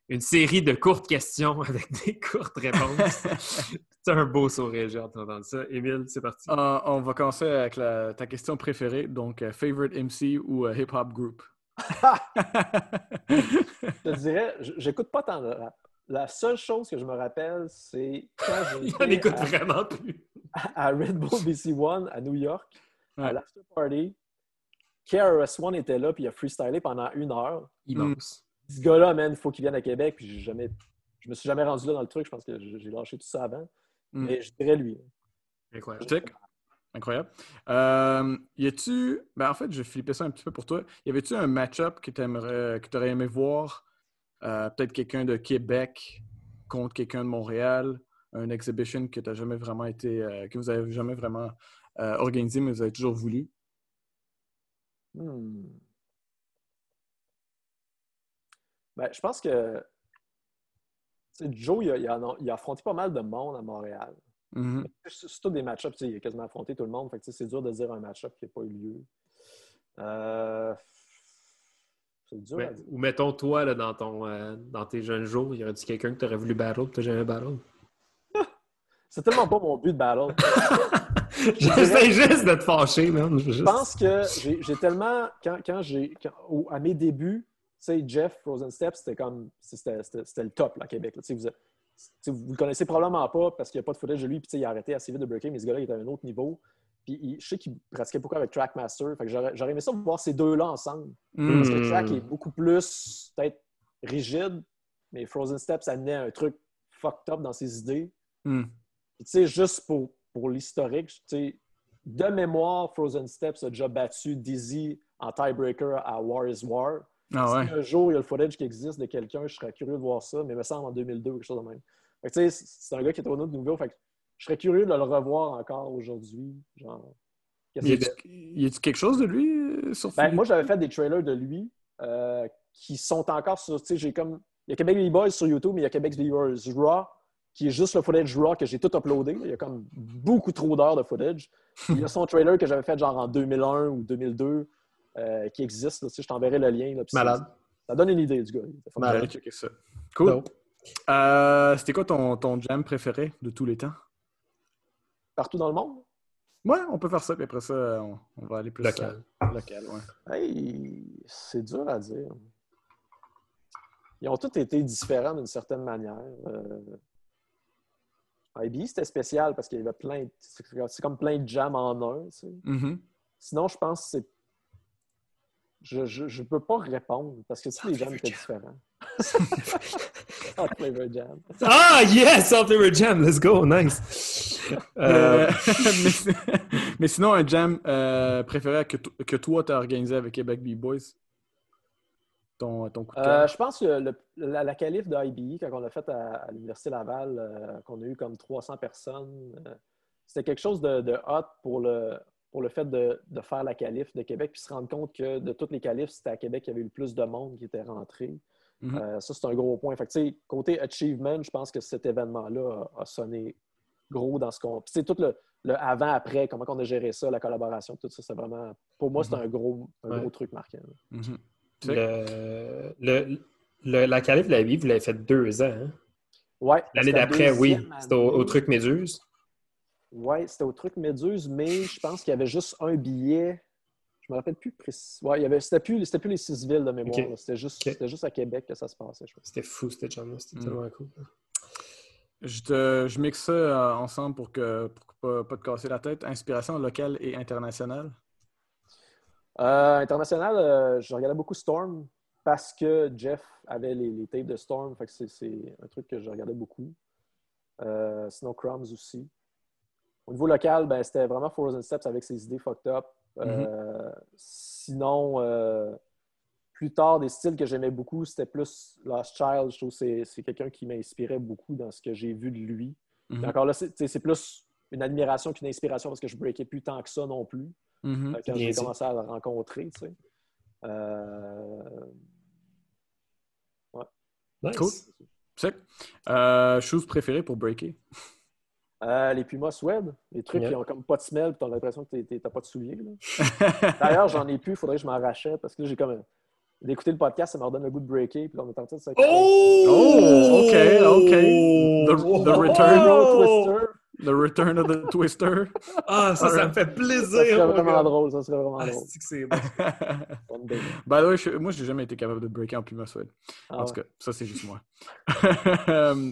Une série de courtes questions avec des courtes réponses. c'est un beau sourire, j'ai entendu ça. Émile, c'est parti. Euh, on va commencer avec la- ta question préférée, donc favorite MC ou hip-hop group? Je te dirais, j'écoute pas tant de rap. La seule chose que je me rappelle, c'est quand j'ai Il en été écoute à, vraiment plus. À Red Bull BC One à New York, à l'after party. KRS-One était là, puis il a freestylé pendant une heure. Immense. Ce gars-là, man, il faut qu'il vienne à Québec, puis jamais, je me suis jamais rendu là dans le truc. Je pense que j'ai lâché tout ça avant. Mm. Mais je dirais lui. Incroyable. Check. Incroyable. Euh, y a-tu. Ben, en fait, je vais flipper ça un petit peu pour toi. Y avait-tu un match-up que tu aurais aimé voir? Euh, Peut-être quelqu'un de Québec contre quelqu'un de Montréal? Un exhibition que tu jamais vraiment été, euh, que vous avez jamais vraiment euh, organisé, mais vous avez toujours voulu? Hmm. Ben, je pense que Joe, il a, il, a, affronté pas mal de monde à Montréal. Mm-hmm. C'est tout des match-ups. Il a quasiment affronté tout le monde. C'est dur de dire un match-up qui n'a pas eu lieu. Euh, c'est dur. Ou mettons, toi, là, dans, ton, euh, dans tes jeunes jours, il y aurait-tu quelqu'un que tu aurais voulu battle et tu n'as jamais battle? C'est tellement pas mon but de battle. J'essaie juste de te fâcher, man. Je pense que j'ai tellement. Quand, quand j'ai. À mes débuts, tu sais, Jeff Frozen Steps, c'était comme. C'était le top, là, à Québec. Là. Vous, vous le connaissez probablement pas parce qu'il n'y a pas de footage de lui, puis il a arrêté assez vite de breaker, mais ce gars-là, il était à un autre niveau. Puis je sais qu'il pratiquait beaucoup avec Trackmaster. Fait que j'aurais aimé ça voir ces deux-là ensemble. Parce que Track est beaucoup plus peut-être rigide, mais Frozen Steps amenait un truc fucked up dans ses idées. Mm. Tu sais, juste pour, pour l'historique, de mémoire, Frozen Steps a déjà battu Dizzy en tiebreaker à War is War. Ah si un jour il y a le footage qui existe de quelqu'un, je serais curieux de voir ça, mais il me semble en 2002 ou quelque chose de même. C'est un gars qui est au autre niveau. Fait je serais curieux de le revoir encore aujourd'hui. Genre, y a-t-il quelque chose de lui euh, sur ben, Moi, j'avais fait des trailers de lui euh, qui sont encore sur. J'ai comme. Il y a Québec B-Boys sur YouTube, mais il y a Québec B-Boys Raw, qui est juste le footage Raw que j'ai tout uploadé. Il y a comme beaucoup trop d'heures de footage. il y a son trailer que j'avais fait genre en 2001 ou 2002 euh, qui existe. je t'enverrai le lien. Malade. Ça, donne une idée du gars. Malade, ça. Cool. C'était quoi ton, ton jam préféré de tous les temps? partout dans le monde? Ouais, on peut faire ça, puis après ça, on, va aller plus local. Euh, local ouais. c'est dur à dire. Ils ont tous été différents d'une certaine manière. Euh... IB, c'était spécial parce qu'il y avait plein. C'est comme plein de jams en un. Tu sais. Mm-hmm. Sinon, je pense que c'est je ne peux pas répondre parce que tous les jams étaient différents. Salt Flavor Jam. Ah, yes! Salt Flavor Jam, let's go, nice! Euh, mais, sinon, un jam euh, préféré que, que toi, tu as organisé avec Québec B-Boys? Ton, ton coup de euh, je pense que le, la, la qualif de IBE, quand on l'a fait à, l'Université Laval, qu'on a eu comme 300 personnes, c'était quelque chose de, de hot pour le, pour le fait de, faire la qualif de Québec, puis se rendre compte que de toutes les qualifs, c'était à Québec qu'il y avait eu le plus de monde qui était rentré. Mhm. Euh, ça, c'est un gros point. Fait côté achievement, je pense que cet événement-là a, sonné gros dans ce qu'on. Puis, tout le, avant-après, comment on a géré ça, la collaboration, tout ça, c'est vraiment. Pour moi, c'est mhm. un, gros, gros truc marquant. Le, la qualif de la vie, vous l'avez fait deux ans. Hein? Ouais. L'année d'après, oui. C'était au, truc Méduse. Oui, c'était au truc Méduse, mais je pense qu'il y avait juste un billet. Je me rappelle plus précis. Ouais, il y avait, c'était plus, c'était plus les six villes de mémoire. C'était, juste, c'était juste à Québec que ça se passait. C'était fou, c'était jam C'était mm. tellement cool. Je, te, je mixe ça euh, ensemble pour que pour pas, te casser la tête. Inspiration locale et internationale? Euh, internationale, euh, je regardais beaucoup Storm parce que Jeff avait les, les tapes de Storm. Fait que c'est, un truc que je regardais beaucoup. sinon, Crumbs aussi. Au niveau local, ben, c'était vraiment Frozen Steps avec ses idées fucked up. Euh, mm-hmm. Sinon, euh, plus tard, des styles que j'aimais beaucoup, c'était plus Lost Child. Je trouve que c'est quelqu'un qui m'inspirait beaucoup dans ce que j'ai vu de lui. Mm-hmm. Encore là, c'est plus une admiration qu'une inspiration parce que je breakais plus tant que ça non plus. Euh, quand j'ai commencé à le rencontrer, tu sais. Ouais. Nice. Cool. chose préférée pour breaker? Euh, les Pumas Web, les trucs qui ont comme pas de semelle, tu as l'impression que tu n'as pas de souliers. D'ailleurs, j'en ai plus, il faudrait que je m'en rachète parce que j'ai comme. D'écouter le podcast, ça me redonne le goût de breaker, puis là, on est en train de ça. Oh! oh! OK, OK. The, the return. Oh! Twister. The Return of the Twister. Ah, ça, ça me fait plaisir. Ça serait vraiment drôle. Ça serait vraiment ah, drôle. C'est bon. By the way, je, moi, j'ai jamais été capable de breaker en Puma Sweat. Ah, en tout cas, ça, c'est juste moi.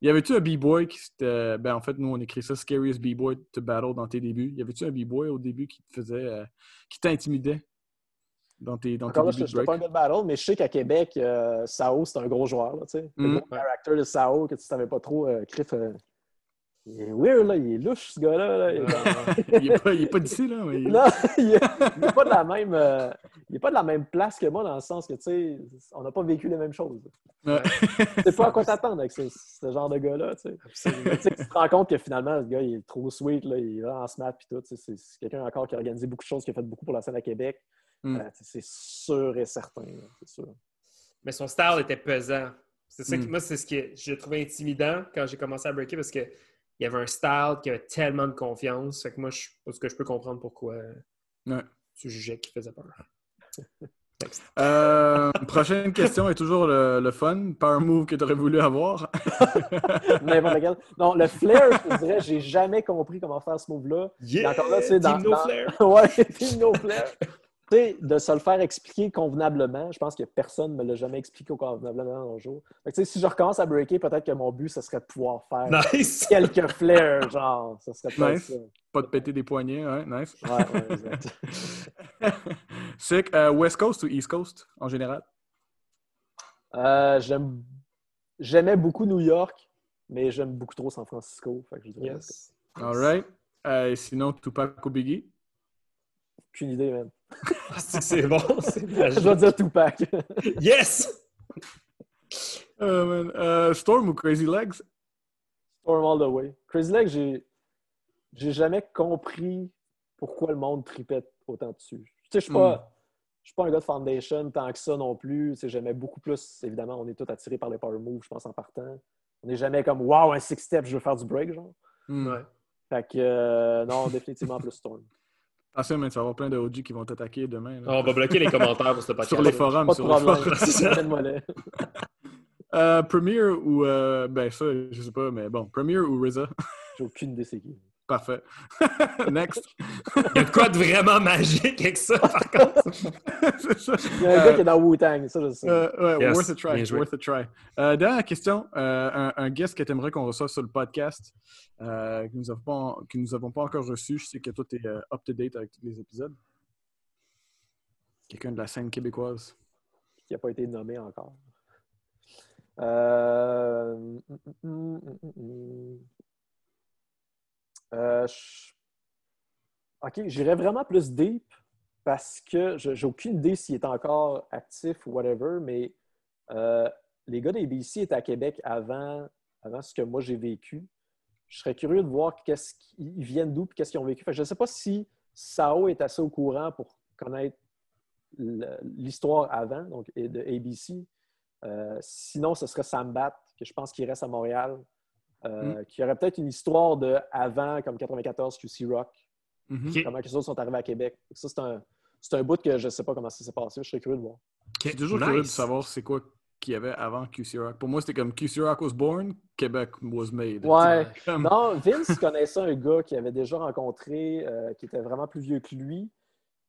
y avait-tu un B-Boy qui c'était. Ben, en fait, nous, on écrit ça Scariest B-Boy to Battle dans tes débuts. Y avait-tu un B-Boy au début qui te faisait. Euh, qui t'intimidait dans tes, dans Encore tes là, je n'étais pas un gars de battle, mais je sais qu'à Québec, euh, Sao, c'est un gros joueur. Là, tu sais. Le mm. character de Sao, que tu ne savais pas trop, euh, Criff Il est weird, là. Il est louche, ce gars-là. là. Il n'est pas, il est pas d'ici, là. mais il- Non, il n'est pas de la même. euh, il est pas de la même place que moi dans le sens que tu sais, on n'a pas vécu les mêmes choses. Ouais. Tu sais pas à quoi t'attendre avec ce, ce genre de gars-là. Tu sais. Absolument. Tu te rends compte que finalement, ce gars, il est trop sweet, là, il est vraiment smart puis tout. C'est c'est quelqu'un encore qui a organisé beaucoup de choses, qui a fait beaucoup pour la scène à Québec. Mm. Euh, c'est sûr et certain, c'est sûr. Mais son style était pesant. C'est ça qui, Mm. moi, c'est ce que j'ai trouvé intimidant quand j'ai commencé à breaker parce qu'il y avait un style qui avait tellement de confiance. Fait que moi, je, parce que je peux comprendre pourquoi Ouais. tu jugeais qu'il faisait peur. Euh, prochaine question est toujours le, le fun. Power move que tu aurais voulu avoir. N'importe quel. Non, le flair, je te dirais, j'ai jamais compris comment faire ce move-là. Yeah! encore là, tu sais, dans- No dans- Flair! ouais, no flair. Sais, de se le faire expliquer convenablement, je pense que personne ne me l'a jamais expliqué convenablement dans le jour. Fait que, si je recommence à breaker, peut-être que mon but, ce serait de pouvoir faire Nice! quelques flairs, genre. Ça serait Nice. Pas de péter des poignets, ouais, nice. Ouais, ouais, exact. Sick. Euh, West Coast ou East Coast en général? Euh, j'aime- J'aimais beaucoup New York, mais j'aime beaucoup trop San Francisco. Fait que je Yes. All right. Et sinon, Tupac ou Biggie? aucune idée, man. C'est- C'est bon, c'est Je vais dire Tupac. Yes! Euh, man, euh, Storm ou Crazy Legs? Storm all the way. Crazy Legs, j'ai j'ai jamais compris pourquoi le monde tripait autant dessus. Tu sais, je suis pas, je suis pas un gars de Foundation tant que ça non plus. Tu sais, J'aimais beaucoup plus, évidemment, on est tous attirés par les power moves, je pense, en partant. On n'est jamais comme Wow, un six step, je veux faire du break, genre. Hmm. Ouais. Fait que euh, non, définitivement plus Storm. Attention, man, tu vas avoir plein de OG qui vont t'attaquer demain. là. On va bloquer les commentaires pour ce podcast. Sur les forums. Pas de sur les forums. Euh, Premier ou. euh, ben, ça, je sais pas, mais bon. Premier ou RZA? J'ai aucune idée c'est qui. Parfait. Next. Il y a de quoi de vraiment magique avec ça, par contre. C'est ça. Il y a un gars qui est dans Wu-Tang, ça je sais. Euh, ouais, Yes, worth a try. Worth a try. Euh, dernière question. Euh, un, un guest que tu aimerais qu'on reçoive sur le podcast, euh, que nous avons pas, que nous avons pas encore reçu. Je sais que toi, tu es up-to-date avec tous les épisodes. Quelqu'un de la scène québécoise. qui n'a pas été nommé encore. Euh, hum, hum, hum, hum, hum. Euh, OK, j'irais vraiment plus deep parce que je n'ai aucune idée s'il est encore actif ou whatever, mais euh, les gars d'ABC étaient à Québec avant, avant ce que moi j'ai vécu. Je serais curieux de voir qu'est-ce qu'ils ils viennent d'où et qu'est-ce qu'ils ont vécu. Je ne sais pas si Sao est assez au courant pour connaître l'histoire avant, donc de ABC. Euh, sinon, ce serait Sam Bat, que je pense qu'il reste à Montréal, euh, qui aurait peut-être une histoire de avant, comme 94 QC Rock, Mhm. Ok. comment les autres sont arrivés à Québec. Ça, c'est un, c'est un bout que je ne sais pas comment ça s'est passé. Je serais curieux de voir. Je suis toujours Nice. curieux de savoir c'est quoi qu'il y avait avant QC Rock. Pour moi, c'était comme QC Rock was born, Québec was made. Ouais. Comme- Non, Vince connaissait un gars qu'il avait déjà rencontré, euh, qui était vraiment plus vieux que lui,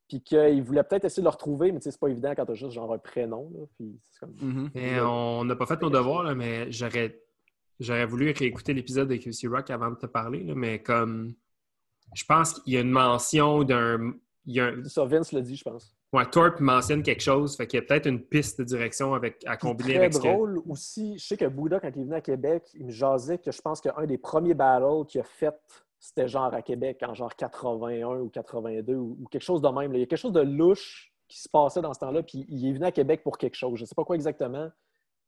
puis qu'il voulait peut-être essayer de le retrouver, mais c'est pas évident quand tu as juste genre un prénom. là, puis. Mhm. Et on n'a pas fait nos devoirs, là, mais j'aurais, j'aurais voulu réécouter l'épisode de QC Rock avant de te parler, là, mais comme je pense qu'il y a une mention d'un. Il y a un, C'est ça, Vince l'a dit, je pense. ouais, Torp mentionne quelque chose, fait qu'il y a peut-être une piste de direction avec, à combiner très avec ce que. drôle aussi, je sais que Bouddha, quand il est venu à Québec, il me jasait que je pense qu'un des premiers battles qu'il a fait, c'était genre à Québec en genre 81 ou 82 ou, ou quelque chose de même. là. Il y a quelque chose de louche qui se passait dans ce temps-là, puis il est venu à Québec pour quelque chose. Je ne sais pas quoi exactement,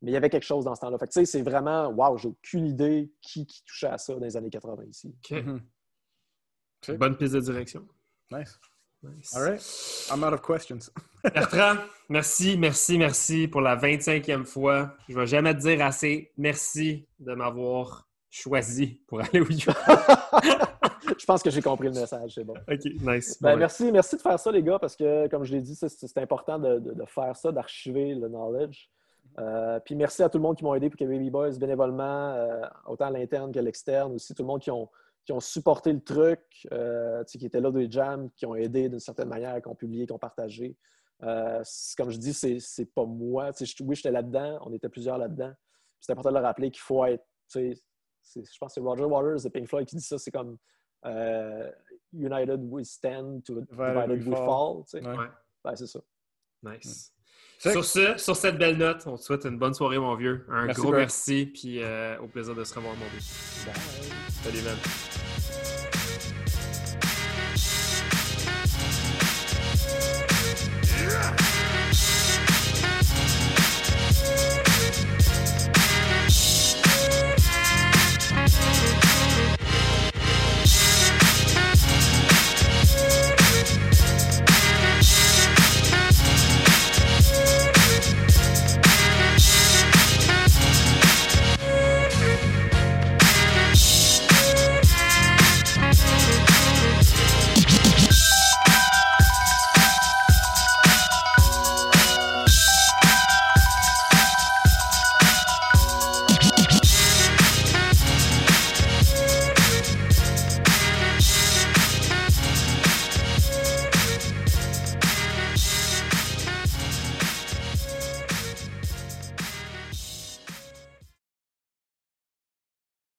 mais il y avait quelque chose dans ce temps-là. Fait que tu sais, c'est vraiment, waouh, j'ai aucune idée qui, qui touchait à ça dans les années 80 ici. Mhm. Bonne piste de direction. Nice. Nice. All right. I'm out of questions. Bertrand, merci, merci, merci pour la 25e fois. Je ne vais jamais te dire assez. Merci de m'avoir choisi pour aller au YouTube. je pense que j'ai compris le message, c'est bon. OK, nice. Ben, merci, merci de faire ça, les gars, parce que, comme je l'ai dit, c'est c'est important de, de- de faire ça, d'archiver le knowledge. Euh, puis merci à tout le monde qui m'ont aidé pour que Baby Boys bénévolement, euh, autant à l'interne qu'à l'externe, aussi tout le monde qui ont, qui ont supporté le truc, euh, qui étaient là des jams, qui ont aidé d'une certaine manière, qui ont publié, qui ont partagé. Euh, comme je dis, c'est pas moi. Oui, j'étais là-dedans, on était plusieurs là-dedans. C'est important de le rappeler qu'il faut être. Je pense que c'est Roger Waters de Pink Floyd qui dit ça. C'est comme euh, United we stand, to, divided, we fall. sais. Ouais. Ouais. Ben, c'est ça. Nice. Sur ce, sur cette belle note, on te souhaite une bonne soirée, mon vieux. Un Merci, gros merci, puis euh, au plaisir de se revoir, mon vieux. Bye. Salut, man.